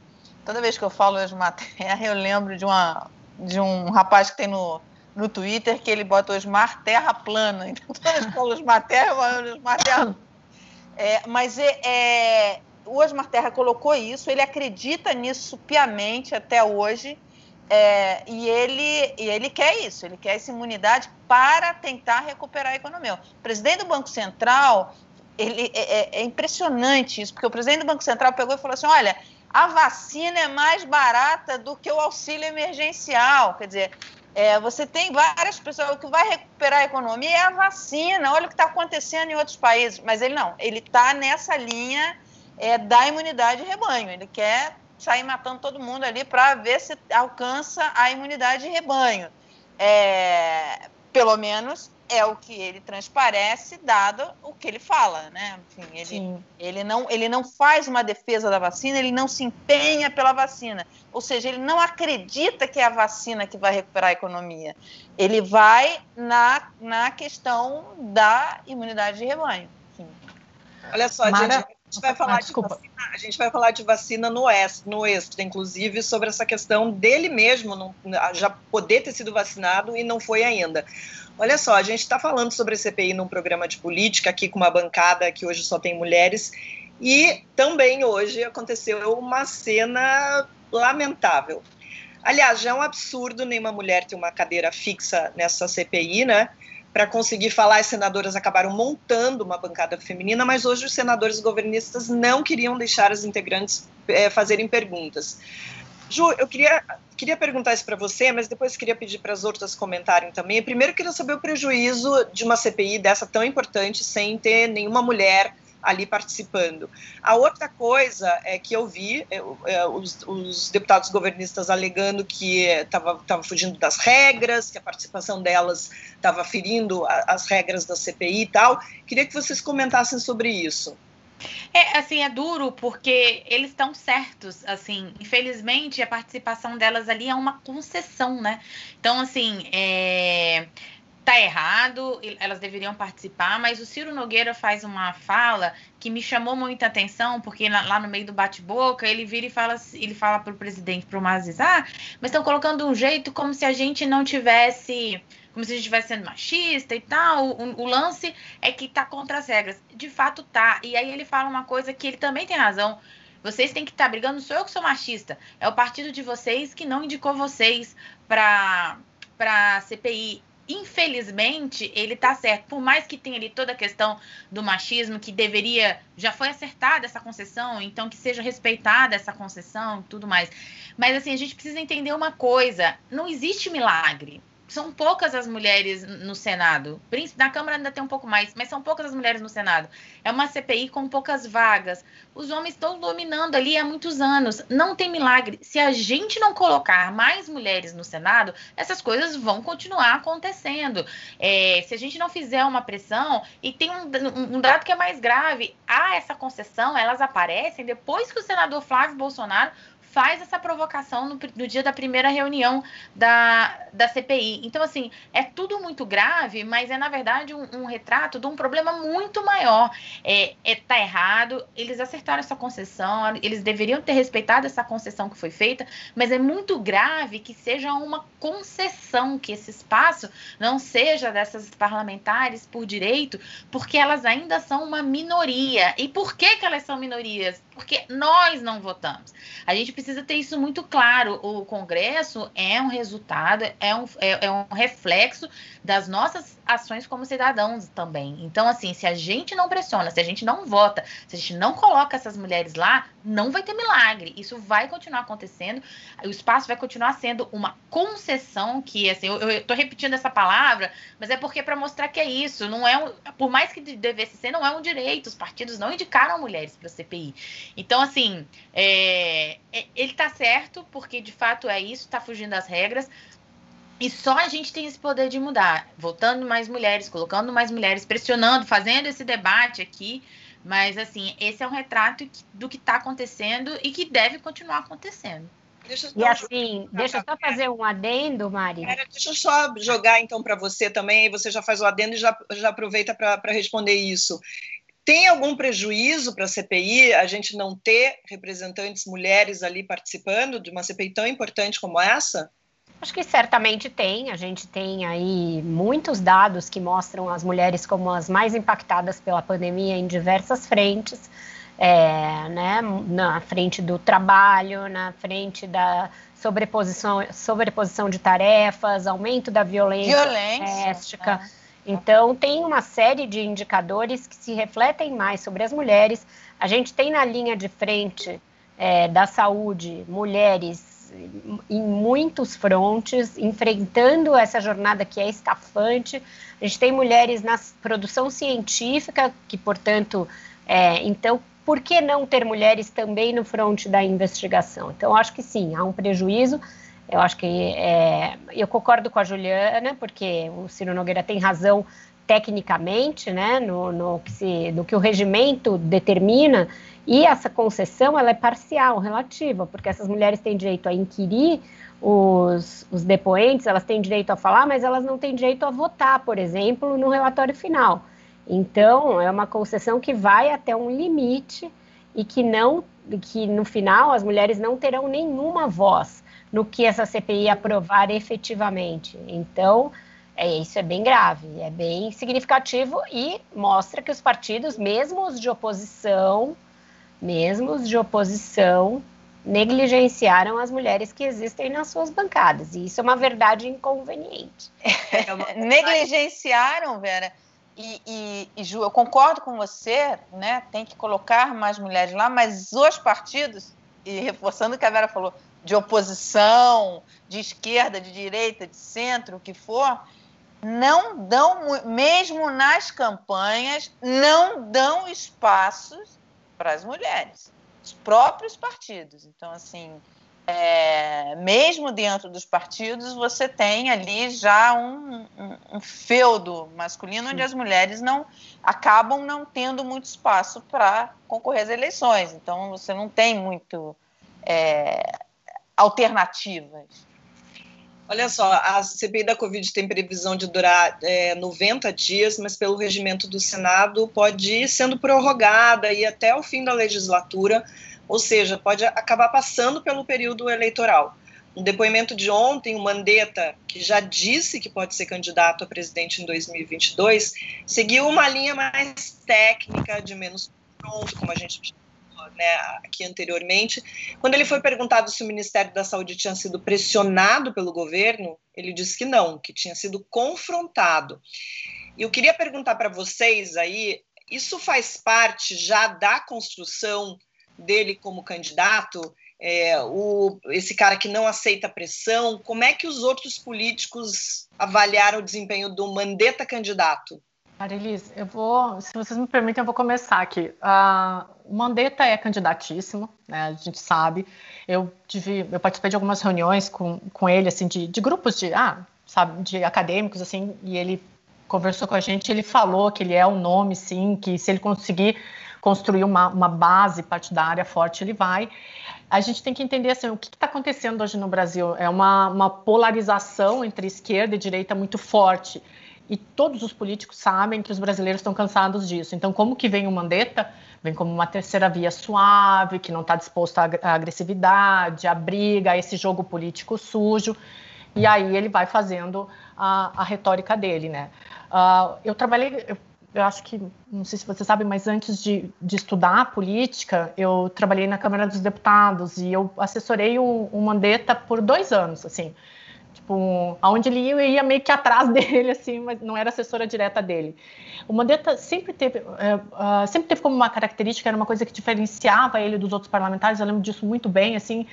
Toda vez que eu falo Esma Terra, eu lembro de, uma, de um rapaz que tem no, no Twitter que ele bota Osmar Terra Plana. Então, todas as Osmar Terra, Osmar Terra. É, mas é, é, o Osmar Terra colocou isso, ele acredita nisso piamente até hoje. É, e, ele, e ele quer isso, ele quer essa imunidade para tentar recuperar a economia. O presidente do Banco Central, ele, é, é, é impressionante isso, porque o presidente do Banco Central pegou e falou assim: olha, a vacina é mais barata do que o auxílio emergencial. Quer dizer, é, você tem várias pessoas. O que vai recuperar a economia é a vacina. Olha o que está acontecendo em outros países. Mas ele não. Ele está nessa linha é, da imunidade de rebanho. Ele quer sair matando todo mundo ali para ver se alcança a imunidade de rebanho. É, pelo menos é o que ele transparece, dado o que ele fala, né? Enfim, ele, ele, não, ele não faz uma defesa da vacina, ele não se empenha pela vacina. Ou seja, ele não acredita que é a vacina que vai recuperar a economia. Ele vai na, na questão da imunidade de rebanho. Enfim. Olha só, Mara... gente, a gente vai falar ah, de vacina, a gente vai falar de vacina no extra, no extra, inclusive sobre essa questão dele mesmo não, já poder ter sido vacinado e não foi ainda. Olha só, a gente está falando sobre a CPI num programa de política aqui com uma bancada que hoje só tem mulheres e também hoje aconteceu uma cena lamentável. Aliás, já é um absurdo nenhuma mulher ter uma cadeira fixa nessa CPI, né? Para conseguir falar, as senadoras acabaram montando uma bancada feminina, mas hoje os senadores governistas não queriam deixar as integrantes é, fazerem perguntas. Ju, eu queria queria perguntar isso para você, mas depois queria pedir para as outras comentarem também. Primeiro, queria saber o prejuízo de uma CPI dessa tão importante sem ter nenhuma mulher ali participando. A outra coisa é que eu vi eu, é, os, os, deputados governistas alegando que estava fugindo das regras, que a participação delas estava ferindo a, as regras da CPI e tal. Queria que vocês comentassem sobre isso. É, assim, é duro porque eles estão certos, assim, infelizmente a participação delas ali é uma concessão, né? Então, assim, é tá errado, elas deveriam participar, mas o Ciro Nogueira faz uma fala que me chamou muita atenção, porque lá no meio do bate-boca, ele vira e fala, ele fala para o presidente, para o Mazis, ah, mas estão colocando um jeito como se a gente não tivesse, como se a gente estivesse sendo machista e tal, o, o lance é que tá contra as regras. De fato tá, e aí ele fala uma coisa que ele também tem razão, vocês têm que estar tá brigando, sou eu que sou machista, é o partido de vocês que não indicou vocês para para CPI infelizmente, ele está certo. Por mais que tenha ali toda a questão do machismo, que deveria. Já foi acertada essa concessão, então que seja respeitada essa concessão e tudo mais. Mas assim, a gente precisa entender uma coisa: não existe milagre são poucas as mulheres no Senado. Na Câmara ainda tem um pouco mais, mas são poucas as mulheres no Senado. É uma CPI com poucas vagas. Os homens estão dominando ali há muitos anos. Não tem milagre. Se a gente não colocar mais mulheres no Senado, essas coisas vão continuar acontecendo. É, se a gente não fizer uma pressão, e tem um, um dado que é mais grave: há essa concessão, elas aparecem depois que o senador Flávio Bolsonaro faz essa provocação no, no, dia da primeira reunião da, da CPI. Então, assim, é tudo muito grave, mas é, na verdade, um, um retrato de um problema muito maior. É, é, tá errado, eles acertaram essa concessão, eles deveriam ter respeitado essa concessão que foi feita, mas é muito grave que seja uma concessão, que esse espaço não seja dessas parlamentares por direito, porque elas ainda são uma minoria. E por que, que elas são minorias? Porque nós não votamos. A gente precisa ter isso muito claro. O Congresso é um resultado, é um, é, é um reflexo das nossas ações como cidadãos também. Então, assim, se a gente não pressiona, se a gente não vota, se a gente não coloca essas mulheres lá, não vai ter milagre. Isso vai continuar acontecendo. O espaço vai continuar sendo uma concessão que, assim, eu, tô repetindo essa palavra, mas é porque para mostrar que é isso. Não é um, por mais que devesse ser, não é um direito. Os partidos não indicaram mulheres para a CPI. Então, assim, é, é ele está certo, porque de fato é isso, está fugindo das regras. E só a gente tem esse poder de mudar, voltando mais mulheres, colocando mais mulheres, pressionando, fazendo esse debate aqui. Mas, assim, esse é um retrato do que está acontecendo e que deve continuar acontecendo. e assim, deixa eu só fazer um adendo, Mari. É, deixa eu só jogar então para você também, você já faz o adendo e já, já aproveita para responder isso. Tem algum prejuízo para a CPI a gente não ter representantes mulheres ali participando de uma CPI tão importante como essa? Acho que certamente tem. A gente tem aí muitos dados que mostram as mulheres como as mais impactadas pela pandemia em diversas frentes. É, né, na frente do trabalho, na frente da sobreposição, sobreposição de tarefas, aumento da violência, violência doméstica. Né? Então, tem uma série de indicadores que se refletem mais sobre as mulheres. A gente tem na linha de frente é, da saúde mulheres em muitos frontes, enfrentando essa jornada que é estafante. A gente tem mulheres na produção científica, que, portanto, é, então, por que não ter mulheres também no fronte da investigação? Então, acho que sim, há um prejuízo eu acho que é, eu concordo com a Juliana, porque o Ciro Nogueira tem razão tecnicamente, né, no, no, que se, no que o regimento determina, e essa concessão ela é parcial, relativa, porque essas mulheres têm direito a inquirir os, os depoentes, elas têm direito a falar, mas elas não têm direito a votar, por exemplo, no relatório final. Então, é uma concessão que vai até um limite e que não, que no final as mulheres não terão nenhuma voz no que essa CPI aprovar efetivamente. Então, é, isso é bem grave, é bem significativo e mostra que os partidos, mesmo os de oposição, mesmo os de oposição, negligenciaram as mulheres que existem nas suas bancadas. E isso é uma verdade inconveniente. É uma... *laughs* negligenciaram, Vera. E, e, e, Ju, eu concordo com você, né? Tem que colocar mais mulheres lá, mas os partidos, e reforçando o que a Vera falou, de oposição, de esquerda, de direita, de centro, o que for, não dão, mesmo nas campanhas, não dão espaços para as mulheres, os próprios partidos. Então, assim, é, mesmo dentro dos partidos, você tem ali já um, um, um feudo masculino onde as mulheres não acabam não tendo muito espaço para concorrer às eleições. Então, você não tem muito é, alternativas. Olha só, a CPI da Covid tem previsão de durar é, 90 dias, mas pelo regimento do Senado pode ir sendo prorrogada e até o fim da legislatura, ou seja, pode acabar passando pelo período eleitoral. No depoimento de ontem, o Mandetta, que já disse que pode ser candidato a presidente em 2022, seguiu uma linha mais técnica, de menos pronto, como a gente né, aqui anteriormente. Quando ele foi perguntado se o Ministério da Saúde tinha sido pressionado pelo governo, ele disse que não, que tinha sido confrontado. E eu queria perguntar para vocês aí, isso faz parte já da construção dele como candidato? É, o, esse cara que não aceita pressão, como é que os outros políticos avaliaram o desempenho do Mandetta candidato? Marilis, eu vou, se vocês me permitem, eu vou começar aqui. Uh, o Mandetta é candidatíssimo, né, a gente sabe. Eu, tive, eu participei de algumas reuniões com, com ele, assim, de, de grupos de, ah, sabe, de acadêmicos, assim, e ele conversou com a gente, ele falou que ele é um nome, sim, que se ele conseguir construir uma, uma base partidária forte, ele vai. A gente tem que entender assim, o que está acontecendo hoje no Brasil. É uma, uma polarização entre esquerda e direita muito forte e todos os políticos sabem que os brasileiros estão cansados disso. Então, como que vem o Mandetta? Vem como uma terceira via suave, que não está disposto à agressividade, à briga, a esse jogo político sujo. E aí ele vai fazendo a, a retórica dele, né? Uh, eu trabalhei, eu, eu, acho que, não sei se você sabe, mas antes de, de, estudar política, eu trabalhei na Câmara dos Deputados e eu assessorei o, o Mandetta por dois anos, assim. Tipo, aonde ele ia, eu ia meio que atrás *laughs* dele, assim, mas não era assessora direta dele. O Mandetta sempre teve, uh, sempre teve como uma característica, era uma coisa que diferenciava ele dos outros parlamentares, eu lembro disso muito bem, assim,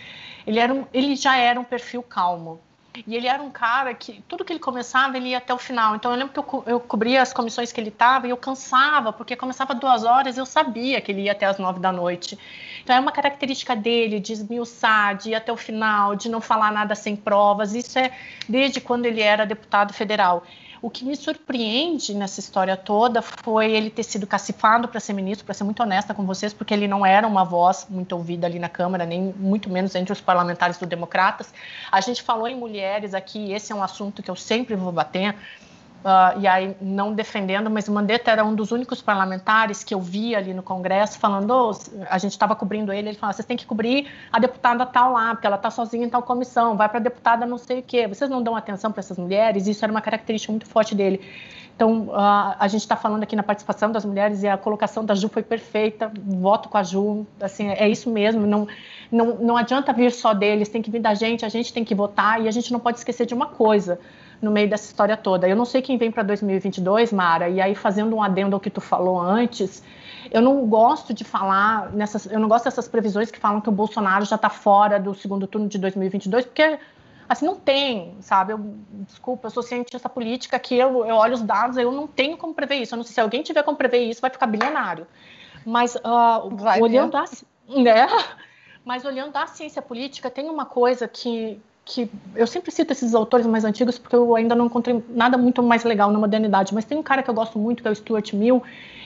ele, era um, ele já era um perfil calmo. E ele era um cara que, tudo que ele começava, ele ia até o final. Então, eu lembro que eu, eu cobria as comissões que ele estava e eu cansava, porque começava duas horas, eu sabia que ele ia até as nove da noite. Então, é uma característica dele de esmiuçar, de ir até o final, de não falar nada sem provas. Isso é desde quando ele era deputado federal. O que me surpreende nessa história toda foi ele ter sido cacifado para ser ministro, para ser muito honesta com vocês, porque ele não era uma voz muito ouvida ali na Câmara, nem muito menos entre os parlamentares do Democratas. A gente falou em mulheres aqui, esse é um assunto que eu sempre vou bater. Uh, e aí não defendendo, mas o Mandetta era um dos únicos parlamentares que eu via ali no Congresso falando, oh, a gente estava cobrindo ele, ele falava, vocês têm que cobrir a deputada tal lá, porque ela está sozinha em tal comissão, vai para a deputada não sei o quê, vocês não dão atenção para essas mulheres, isso era uma característica muito forte dele. Então, uh, a gente está falando aqui na participação das mulheres e a colocação da Ju foi perfeita, voto com a Ju, assim, é isso mesmo, não, não, não adianta vir só deles, tem que vir da gente, a gente tem que votar e a gente não pode esquecer de uma coisa, no meio dessa história toda. Eu não sei quem vem para 2022, Mara, e aí fazendo um adendo ao que tu falou antes, eu não gosto de falar nessas, eu não gosto dessas previsões que falam que o Bolsonaro já está fora do segundo turno de 2022, porque assim não tem, sabe? Eu, desculpa, eu sou cientista política que eu, eu olho os dados, eu não tenho como prever isso. Eu não sei se alguém tiver como prever isso, vai ficar bilionário. Mas uh, vai olhando a, né? *laughs* Mas olhando a ciência política, tem uma coisa que que eu sempre cito esses autores mais antigos porque eu ainda não encontrei nada muito mais legal na modernidade, mas tem um cara que eu gosto muito que é o Stuart Mill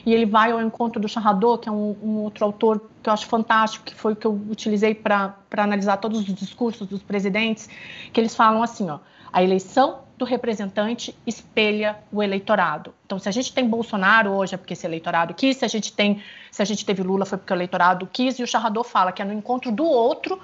e ele vai ao encontro do Charradot, que é um, um outro autor que eu acho fantástico, que foi o que eu utilizei para analisar todos os discursos dos presidentes, que eles falam assim, ó, a eleição do representante espelha o eleitorado. Então, se a gente tem Bolsonaro hoje é porque esse eleitorado quis, se a gente tem, se a gente teve Lula foi porque o eleitorado quis, e o Charradot fala que é no encontro do outro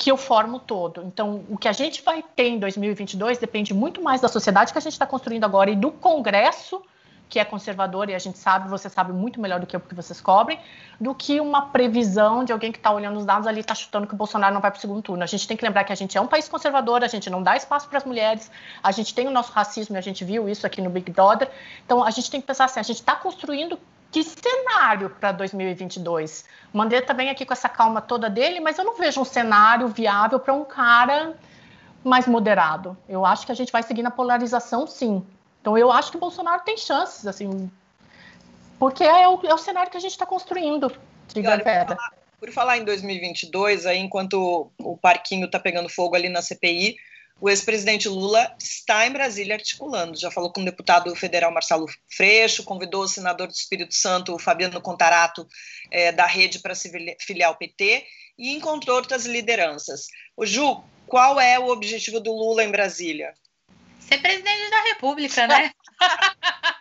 que eu formo todo. Então, o que a gente vai ter em 2022 depende muito mais da sociedade que a gente está construindo agora e do Congresso, que é conservador, e a gente sabe, você sabe muito melhor do que eu, porque vocês cobrem, do que uma previsão de alguém que está olhando os dados ali e está chutando que o Bolsonaro não vai para o segundo turno. A gente tem que lembrar que a gente é um país conservador, a gente não dá espaço para as mulheres, a gente tem o nosso racismo, e a gente viu isso aqui no Big Brother. Então, a gente tem que pensar assim, a gente está construindo que cenário para 2022? O Mandetta vem aqui com essa calma toda dele, mas eu não vejo um cenário viável para um cara mais moderado. Eu acho que a gente vai seguir na polarização, sim. Então eu acho que o Bolsonaro tem chances, assim, porque é o, é o cenário que a gente está construindo. Diga, Olha, por, falar, por falar em 2022, aí enquanto o parquinho está pegando fogo ali na CPI, o ex-presidente Lula está em Brasília articulando. Já falou com o deputado federal Marcelo Freixo, convidou o senador do Espírito Santo, Fabiano Contarato, é, da rede para se filiar ao PT, e encontrou outras lideranças. O Ju, qual é o objetivo do Lula em Brasília? Ser presidente da República, né? *laughs*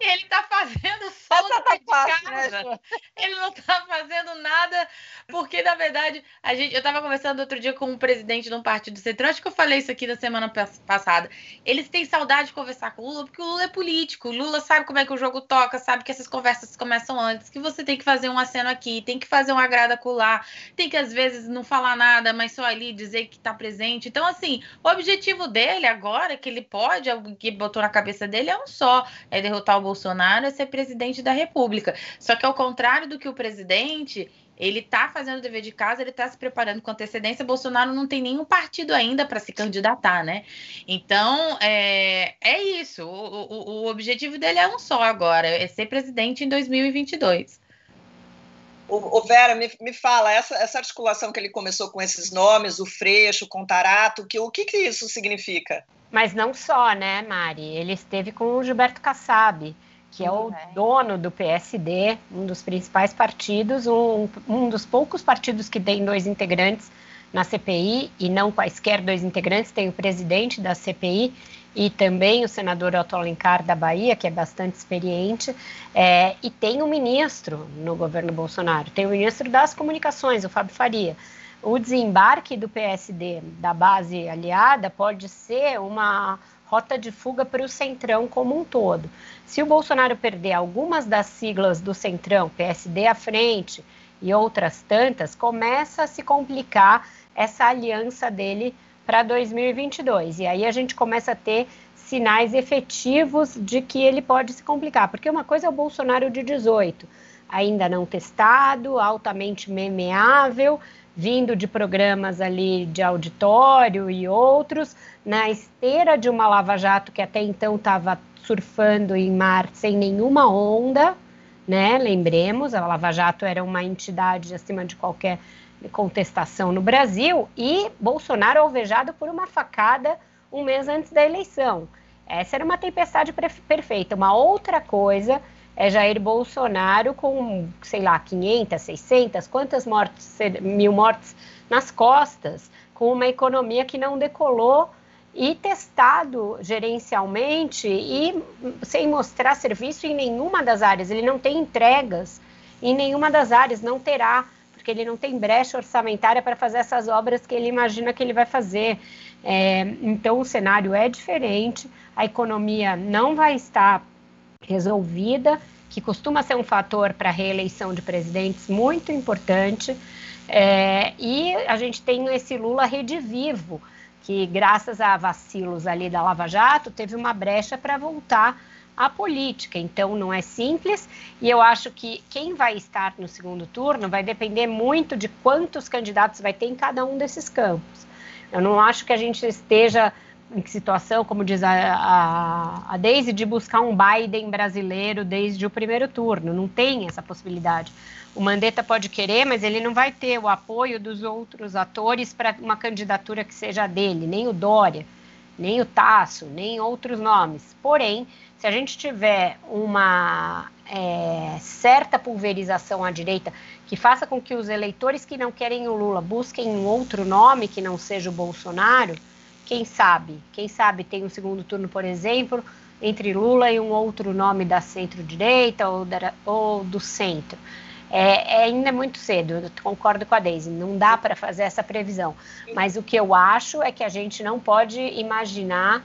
e ele está fazendo só tá de fácil, né, casa. Né, ele não está fazendo nada, porque, na verdade, a gente, eu estava conversando outro dia com um presidente de um partido central, acho que eu falei isso aqui na semana passada. Eles têm saudade de conversar com o Lula, porque o Lula é político. O Lula sabe como é que o jogo toca, sabe que essas conversas começam antes, que você tem que fazer um aceno aqui, tem que fazer um agrado acolá, tem que, às vezes, não falar nada, mas só ali dizer que está presente. Então, assim, o objetivo dele agora, que ele pode, o que botou na cabeça dele, é um só: é derrotar o Bolsonaro é ser presidente da República. Só que ao contrário do que o presidente, ele está fazendo o dever de casa, ele está se preparando com antecedência. Bolsonaro não tem nenhum partido ainda para se candidatar, né? Então, é, é isso. O, o, o, objetivo dele é um só agora, é ser presidente em 2022. O, o Vera, me, me fala, essa, essa articulação que ele começou com esses nomes, o Freixo, o Contarato, que, o que, que isso significa? Mas não só, né, Mari? Ele esteve com o Gilberto Kassab, que é o dono do PSD, um dos principais partidos, um, um dos poucos partidos que tem dois integrantes na CPI, e não quaisquer dois integrantes, tem o presidente da CPI e também o senador Otto Alencar da Bahia, que é bastante experiente, é, e tem um ministro no governo Bolsonaro, tem o ministro das comunicações, o Fábio Faria. O desembarque do PSD da base aliada pode ser uma rota de fuga para o Centrão como um todo. Se o Bolsonaro perder algumas das siglas do Centrão, PSD à frente e outras tantas, começa a se complicar essa aliança dele para 2022. E aí a gente começa a ter sinais efetivos de que ele pode se complicar, porque uma coisa é o Bolsonaro de 18, ainda não testado, altamente memeável, vindo de programas ali de auditório e outros, na esteira de uma lava-jato que até então estava surfando em mar sem nenhuma onda, né? Lembremos, a Lava Jato era uma entidade acima de qualquer contestação no Brasil e Bolsonaro alvejado por uma facada um mês antes da eleição. Essa era uma tempestade perfeita. Uma outra coisa é Jair Bolsonaro com, sei lá, 500, 600, quantas mortes, mil mortes nas costas, com uma economia que não decolou e testado gerencialmente e sem mostrar serviço em nenhuma das áreas. Ele não tem entregas em nenhuma das áreas, não terá, porque ele não tem brecha orçamentária para fazer essas obras que ele imagina que ele vai fazer. É, então o cenário é diferente, a economia não vai estar resolvida, que costuma ser um fator para a reeleição de presidentes muito importante. É, e a gente tem esse Lula redivivo, que graças a vacilos ali da Lava Jato teve uma brecha para voltar à política. Então não é simples e eu acho que quem vai estar no segundo turno vai depender muito de quantos candidatos vai ter em cada um desses campos. Eu não acho que a gente esteja em que situação, como diz a, a, a Daisy, de buscar um Biden brasileiro desde o primeiro turno. Não tem essa possibilidade. O Mandetta pode querer, mas ele não vai ter o apoio dos outros atores para uma candidatura que seja dele, nem o Dória, nem o Tasso, nem outros nomes. Porém, se a gente tiver uma é, certa pulverização à direita que faça com que os eleitores que não querem o Lula busquem um outro nome que não seja o Bolsonaro, quem sabe? Quem sabe tem um segundo turno, por exemplo, entre Lula e um outro nome da centro-direita ou, ou, do centro. É, é, ainda muito cedo, eu concordo com a Deise, não dá para fazer essa previsão. Mas o que eu acho é que a gente não pode imaginar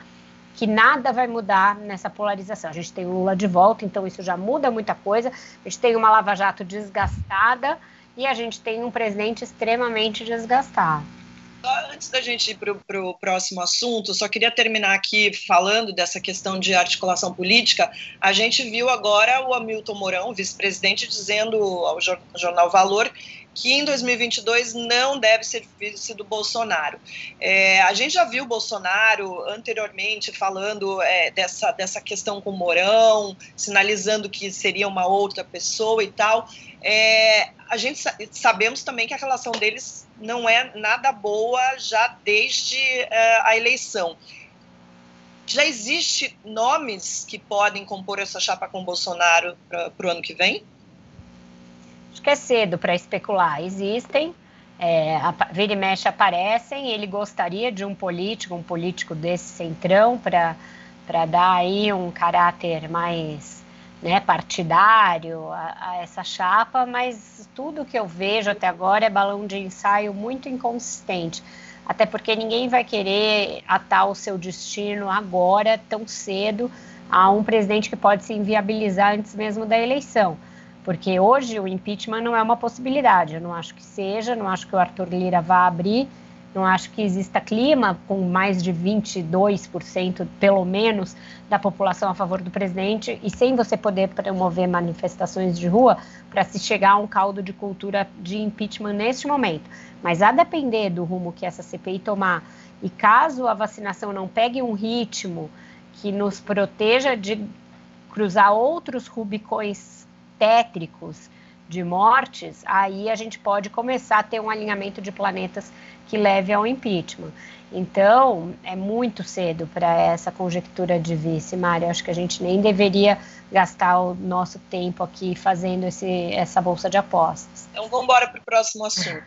que nada vai mudar nessa polarização. A gente tem Lula de volta, então isso já muda muita coisa. A gente tem uma Lava Jato desgastada e a gente tem um presidente extremamente desgastado. Antes da gente ir para o próximo assunto, só queria terminar aqui falando dessa questão de articulação política. A gente viu agora o Hamilton Mourão, vice-presidente, dizendo ao jornal Valor que em 2022 não deve ser vice do Bolsonaro. É, a gente já viu o Bolsonaro anteriormente falando é, dessa, dessa questão com o Mourão, sinalizando que seria uma outra pessoa e tal. É, a gente sabemos também que a relação deles não é nada boa já desde é, a eleição. Já existe nomes que podem compor essa chapa com Bolsonaro para o ano que vem? Acho que é cedo para especular. Existem, é, a, vira e mexe aparecem. Ele gostaria de um político, um político desse centrão, para dar aí um caráter mais né, partidário a, a, essa chapa, mas tudo que eu vejo até agora é balão de ensaio muito inconsistente. Até porque ninguém vai querer atar o seu destino agora, tão cedo, a um presidente que pode se inviabilizar antes mesmo da eleição. Porque hoje o impeachment não é uma possibilidade. Eu não acho que seja, não acho que o Arthur Lira vá abrir, não acho que exista clima com mais de 22%, pelo menos, da população a favor do presidente e sem você poder promover manifestações de rua para se chegar a um caldo de cultura de impeachment neste momento. Mas a depender do rumo que essa CPI tomar e caso a vacinação não pegue um ritmo que nos proteja de cruzar outros rubicões tétricos de mortes, aí a gente pode começar a ter um alinhamento de planetas que leve ao impeachment. Então, é muito cedo para essa conjectura de vice, Mário. Acho que a gente nem deveria gastar o nosso tempo aqui fazendo esse, essa bolsa de apostas. Então, vamos embora para o próximo assunto.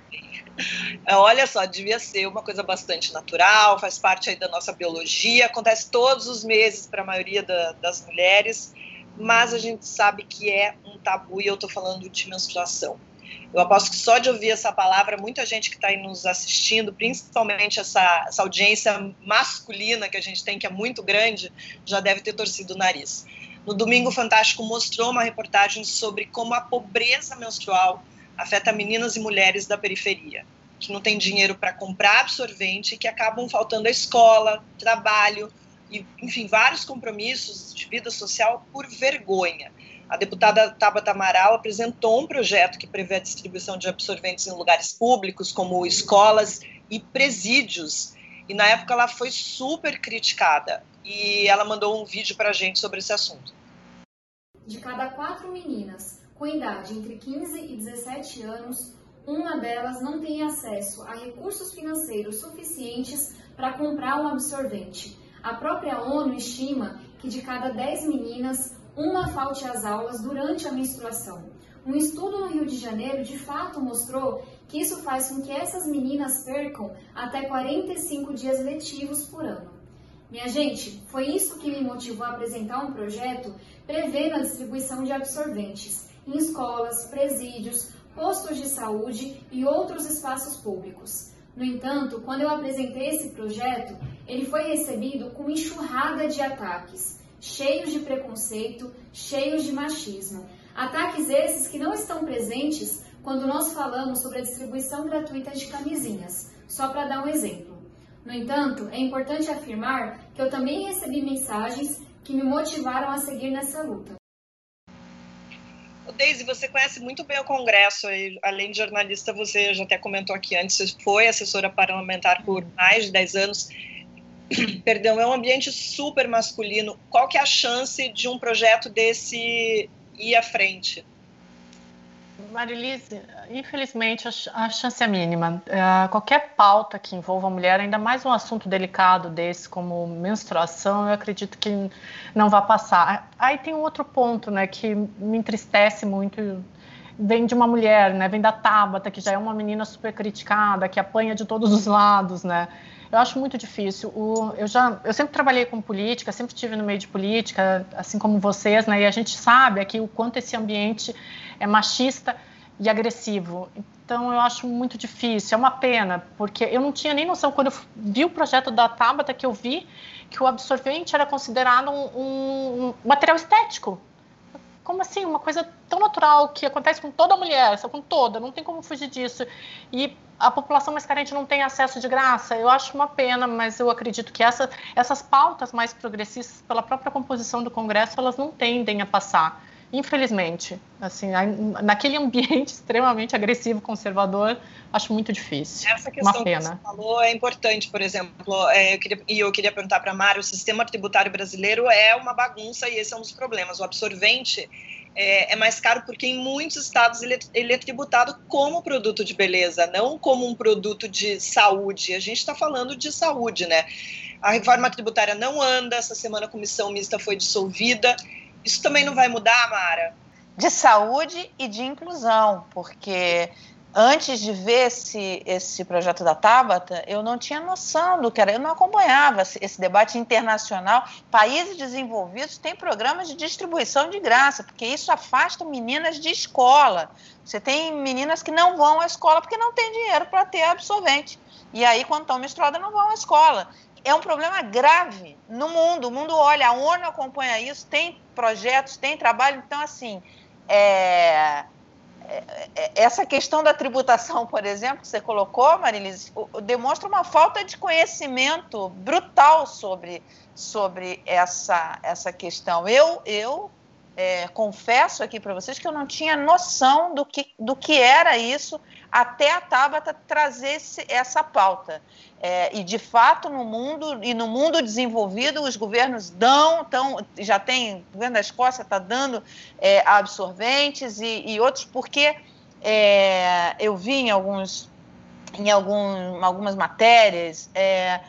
*laughs* Olha só, devia ser uma coisa bastante natural, faz parte aí da nossa biologia, acontece todos os meses para a maioria da, das mulheres mas a gente sabe que é um tabu e eu estou falando de menstruação. Eu aposto que só de ouvir essa palavra, muita gente que está aí nos assistindo, principalmente essa, essa audiência masculina que a gente tem, que é muito grande, já deve ter torcido o nariz. No domingo, Fantástico mostrou uma reportagem sobre como a pobreza menstrual afeta meninas e mulheres da periferia, que não têm dinheiro para comprar absorvente e que acabam faltando à escola, trabalho, e, enfim, vários compromissos de vida social por vergonha. A deputada Tabata Amaral apresentou um projeto que prevê a distribuição de absorventes em lugares públicos, como escolas e presídios. E na época ela foi super criticada. E ela mandou um vídeo para a gente sobre esse assunto. De cada quatro meninas com idade entre 15 e 17 anos, uma delas não tem acesso a recursos financeiros suficientes para comprar um absorvente. A própria ONU estima que de cada 10 meninas, uma falte às aulas durante a menstruação. Um estudo no Rio de Janeiro de fato mostrou que isso faz com que essas meninas percam até 45 dias letivos por ano. Minha gente, foi isso que me motivou a apresentar um projeto prevendo a distribuição de absorventes em escolas, presídios, postos de saúde e outros espaços públicos. No entanto, quando eu apresentei esse projeto, ele foi recebido com enxurrada de ataques, cheios de preconceito, cheios de machismo. Ataques esses que não estão presentes quando nós falamos sobre a distribuição gratuita de camisinhas, só para dar um exemplo. No entanto, é importante afirmar que eu também recebi mensagens que me motivaram a seguir nessa luta. Deise, você conhece muito bem o Congresso, e, além de jornalista, você já até comentou aqui antes, você foi assessora parlamentar por mais de 10 anos. *clears throat* Perdão, é um ambiente super masculino. Qual que é a chance de um projeto desse ir à frente? Marilise, infelizmente a chance é mínima. Uh, qualquer pauta que envolva a mulher, ainda mais um assunto delicado desse como menstruação, eu acredito que não vai passar. Aí tem um outro ponto, né, que me entristece muito. Vem de uma mulher, né? Vem da Tabata, que já é uma menina super criticada, que apanha de todos os lados, né? Eu acho muito difícil. O, eu já, eu sempre trabalhei com política, sempre estive no meio de política, assim como vocês, né? E a gente sabe aqui o quanto esse ambiente é machista e agressivo. Então eu acho muito difícil, é uma pena, porque eu não tinha nem noção quando eu vi o projeto da Tabata que eu vi que o absorvente era considerado um, um material estético. Como assim? Uma coisa tão natural que acontece com toda mulher, só com toda, não tem como fugir disso. E a população mais carente não tem acesso de graça. Eu acho uma pena, mas eu acredito que essa, essas pautas mais progressistas, pela própria composição do Congresso, elas não tendem a passar. Infelizmente, assim, naquele ambiente *laughs* extremamente agressivo, conservador, acho muito difícil. Essa questão uma pena. que você falou é importante, por exemplo, é, eu queria, e eu queria perguntar para a Mário, o sistema tributário brasileiro é uma bagunça e esse é um dos problemas. O absorvente é, é, mais caro porque em muitos estados ele é, ele é, tributado como produto de beleza, não como um produto de saúde. A gente está falando de saúde, né? A reforma tributária não anda, essa semana a comissão mista foi dissolvida. Isso também não vai mudar, Mara? De saúde e de inclusão, porque antes de ver esse, esse projeto da Tabata, eu não tinha noção do que era, eu não acompanhava esse debate internacional. Países desenvolvidos têm programas de distribuição de graça, porque isso afasta meninas de escola. Você tem meninas que não vão à escola porque não tem dinheiro para ter absorvente. E aí, quando estão menstruadas, não vão à escola. É um problema grave no mundo. O mundo olha, a ONU acompanha isso, tem projetos, tem trabalho. Então, assim, é, é, é, essa questão da tributação, por exemplo, que você colocou, Marilise, demonstra uma falta de conhecimento brutal sobre, sobre essa, essa questão. Eu, eu é, confesso aqui para vocês que eu não tinha noção do que, do que era isso até a Tabata trazer esse, essa pauta. É, e de fato no mundo e no mundo desenvolvido os governos dão, tão, já tem, o governo da Escócia está dando é, absorventes e, e, outros, porque é, eu vi em alguns em algum, algumas matérias é,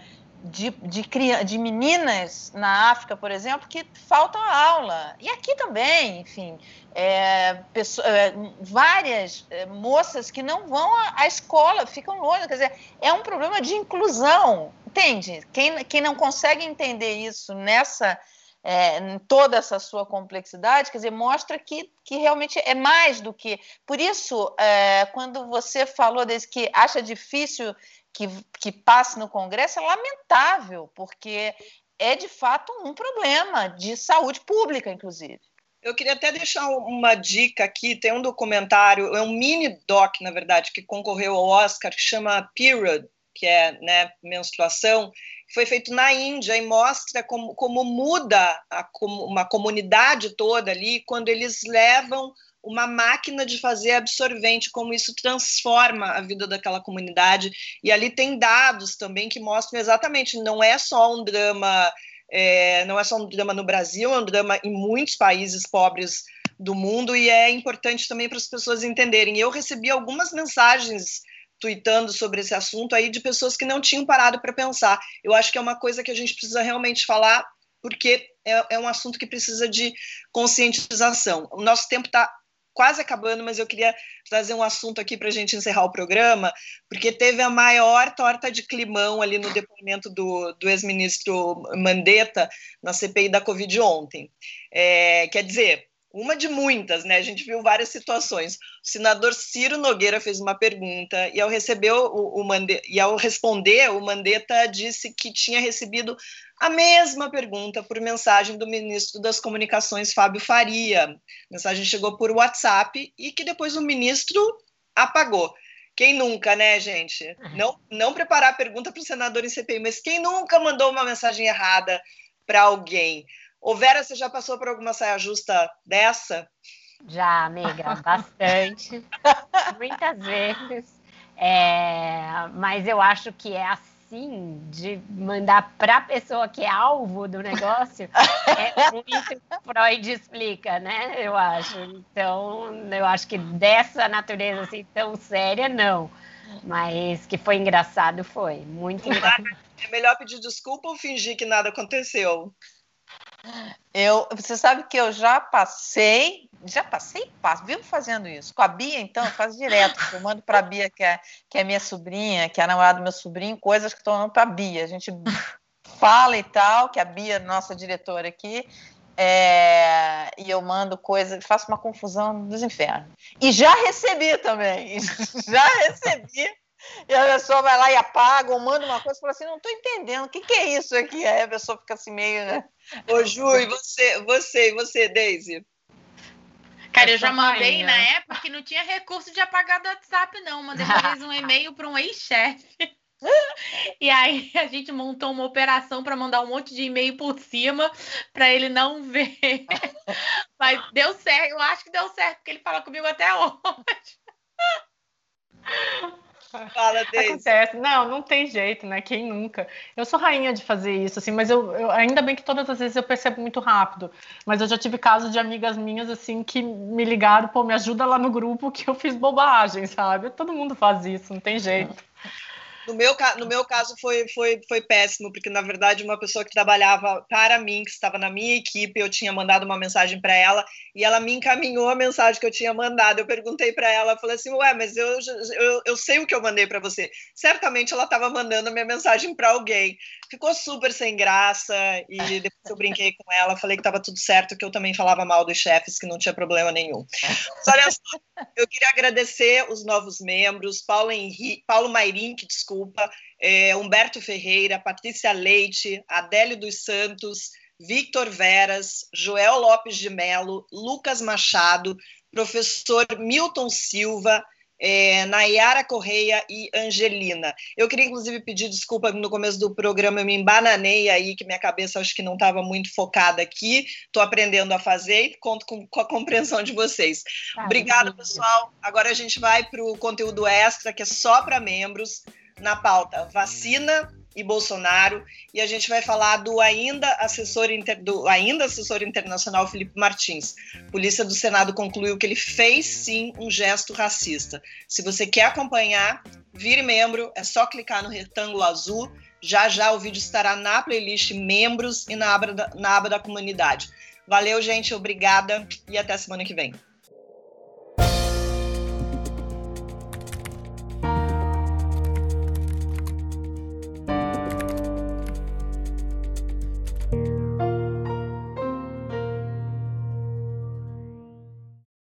de, de, de meninas na África, por exemplo, que faltam aula. E aqui também, enfim, é, pessoa, é, várias é, moças que não vão à, à, escola, ficam longe. Quer dizer, é um problema de inclusão, entende? Quem, quem não consegue entender isso nessa. É, toda essa sua complexidade, quer dizer, mostra que, que realmente é mais do que. Por isso, é, quando você falou desse que acha difícil que, que passe no Congresso é lamentável, porque é de fato um problema de saúde pública, inclusive. Eu queria até deixar uma dica aqui. Tem um documentário, é um mini doc, na verdade, que concorreu ao Oscar, que chama Period, que é né, menstruação, foi feito na Índia e mostra como, como muda a, como uma comunidade toda ali quando eles levam uma máquina de fazer absorvente, como isso transforma a vida daquela comunidade. E ali tem dados também que mostram exatamente, não é só um drama, é, não é só um drama no Brasil, é um drama em muitos países pobres do mundo e é importante também para as pessoas entenderem. Eu recebi algumas mensagens tweetando sobre esse assunto aí de pessoas que não tinham parado para pensar. Eu acho que é uma coisa que a gente precisa realmente falar porque é, é um assunto que precisa de conscientização. O nosso tempo está quase acabando, mas eu queria trazer um assunto aqui para a gente encerrar o programa, porque teve a maior torta de climão ali no depoimento do, do ex-ministro Mandetta na CPI da Covid ontem. É, quer dizer, uma de muitas, né? A gente viu várias situações. O senador Ciro Nogueira fez uma pergunta e ao receber o, o e ao responder, o Mandetta disse que tinha recebido a mesma pergunta por mensagem do ministro das Comunicações, Fábio Faria. A mensagem chegou por WhatsApp e que depois o ministro apagou. Quem nunca, né, gente? Não, não preparar a pergunta para o senador em CPI, mas quem nunca mandou uma mensagem errada para alguém? Ô, Vera, você já passou por alguma saia justa dessa? Já, amiga, *laughs* bastante. Muitas vezes. É, mas eu acho que é assim de mandar para a pessoa que é alvo do negócio é muito Freud explica, né? Eu acho. Então, eu acho que dessa natureza assim tão séria, não. Mas que foi engraçado, foi. Muito engraçado. É melhor pedir desculpa ou fingir que nada aconteceu? Eu, você sabe que eu já passei, já passei, passo, vivo fazendo isso. Com a Bia, então, eu faço direto. Eu mando para a Bia, que é, que é minha sobrinha, que é a namorada do meu sobrinho, coisas que estou mandando para a Bia. A gente fala e tal, que a Bia, nossa diretora aqui, é, e eu mando coisas, faço uma confusão dos infernos. E já recebi também, *laughs* já recebi e a pessoa vai lá e apaga ou manda uma coisa e fala assim: não estou entendendo, o que, que, é isso aqui? Aí a pessoa fica assim meio. Né? Ô, Ju, e você, você, você, Daisy? Cara, eu já mandei na época que não tinha recurso de apagar do WhatsApp, não. Mandei uma vez um e-mail para um ex-chefe. *laughs* E aí a gente montou uma operação para mandar um monte de e-mail por cima para ele não ver. *laughs* Mas deu certo, eu acho que deu certo, porque ele fala comigo até hoje. *laughs* *laughs* Fala, Deise. Acontece. Não, não tem jeito, né? Quem nunca? Eu sou rainha de fazer isso, assim, mas eu, eu, ainda bem que todas as vezes eu percebo muito rápido. Mas eu já tive casos de amigas minhas, assim, que me ligaram, pô, me ajuda lá no grupo que eu fiz bobagem, sabe? Todo mundo faz isso, não tem jeito. No meu, no meu caso foi, foi, foi péssimo, porque na verdade uma pessoa que trabalhava para mim, que estava na minha equipe, eu tinha mandado uma mensagem para ela e ela me encaminhou a mensagem que eu tinha mandado. Eu perguntei para ela, falei assim: Ué, mas eu, eu, eu sei o que eu mandei para você. Certamente ela estava mandando a minha mensagem para alguém. Ficou super sem graça e *laughs* depois eu brinquei com ela, falei que estava tudo certo, que eu também falava mal dos chefes, que não tinha problema nenhum. Mas olha só, eu queria agradecer os novos membros, Paulo, Henrique, Paulo Mairink, desculpa desculpa, é, Humberto Ferreira, Patrícia Leite, Adélio dos Santos, Victor Veras, Joel Lopes de Melo, Lucas Machado, professor Milton Silva, é, Nayara Correia e Angelina. Eu queria, inclusive, pedir desculpa no começo do programa, eu me embananei aí, que minha cabeça acho que não estava muito focada aqui. Estou aprendendo a fazer e conto com, com a compreensão de vocês. Ah, Obrigada, pessoal. Agora a gente vai para o conteúdo extra, que é só para membros na pauta vacina e Bolsonaro, e a gente vai falar do ainda assessor, inter, do ainda assessor internacional Felipe Martins. Polícia do Senado concluiu que ele fez sim um gesto racista. Se você quer acompanhar, vire membro, é só clicar no retângulo azul. Já já o vídeo estará na playlist membros e na aba da, na aba da comunidade. Valeu, gente, obrigada e até semana que vem.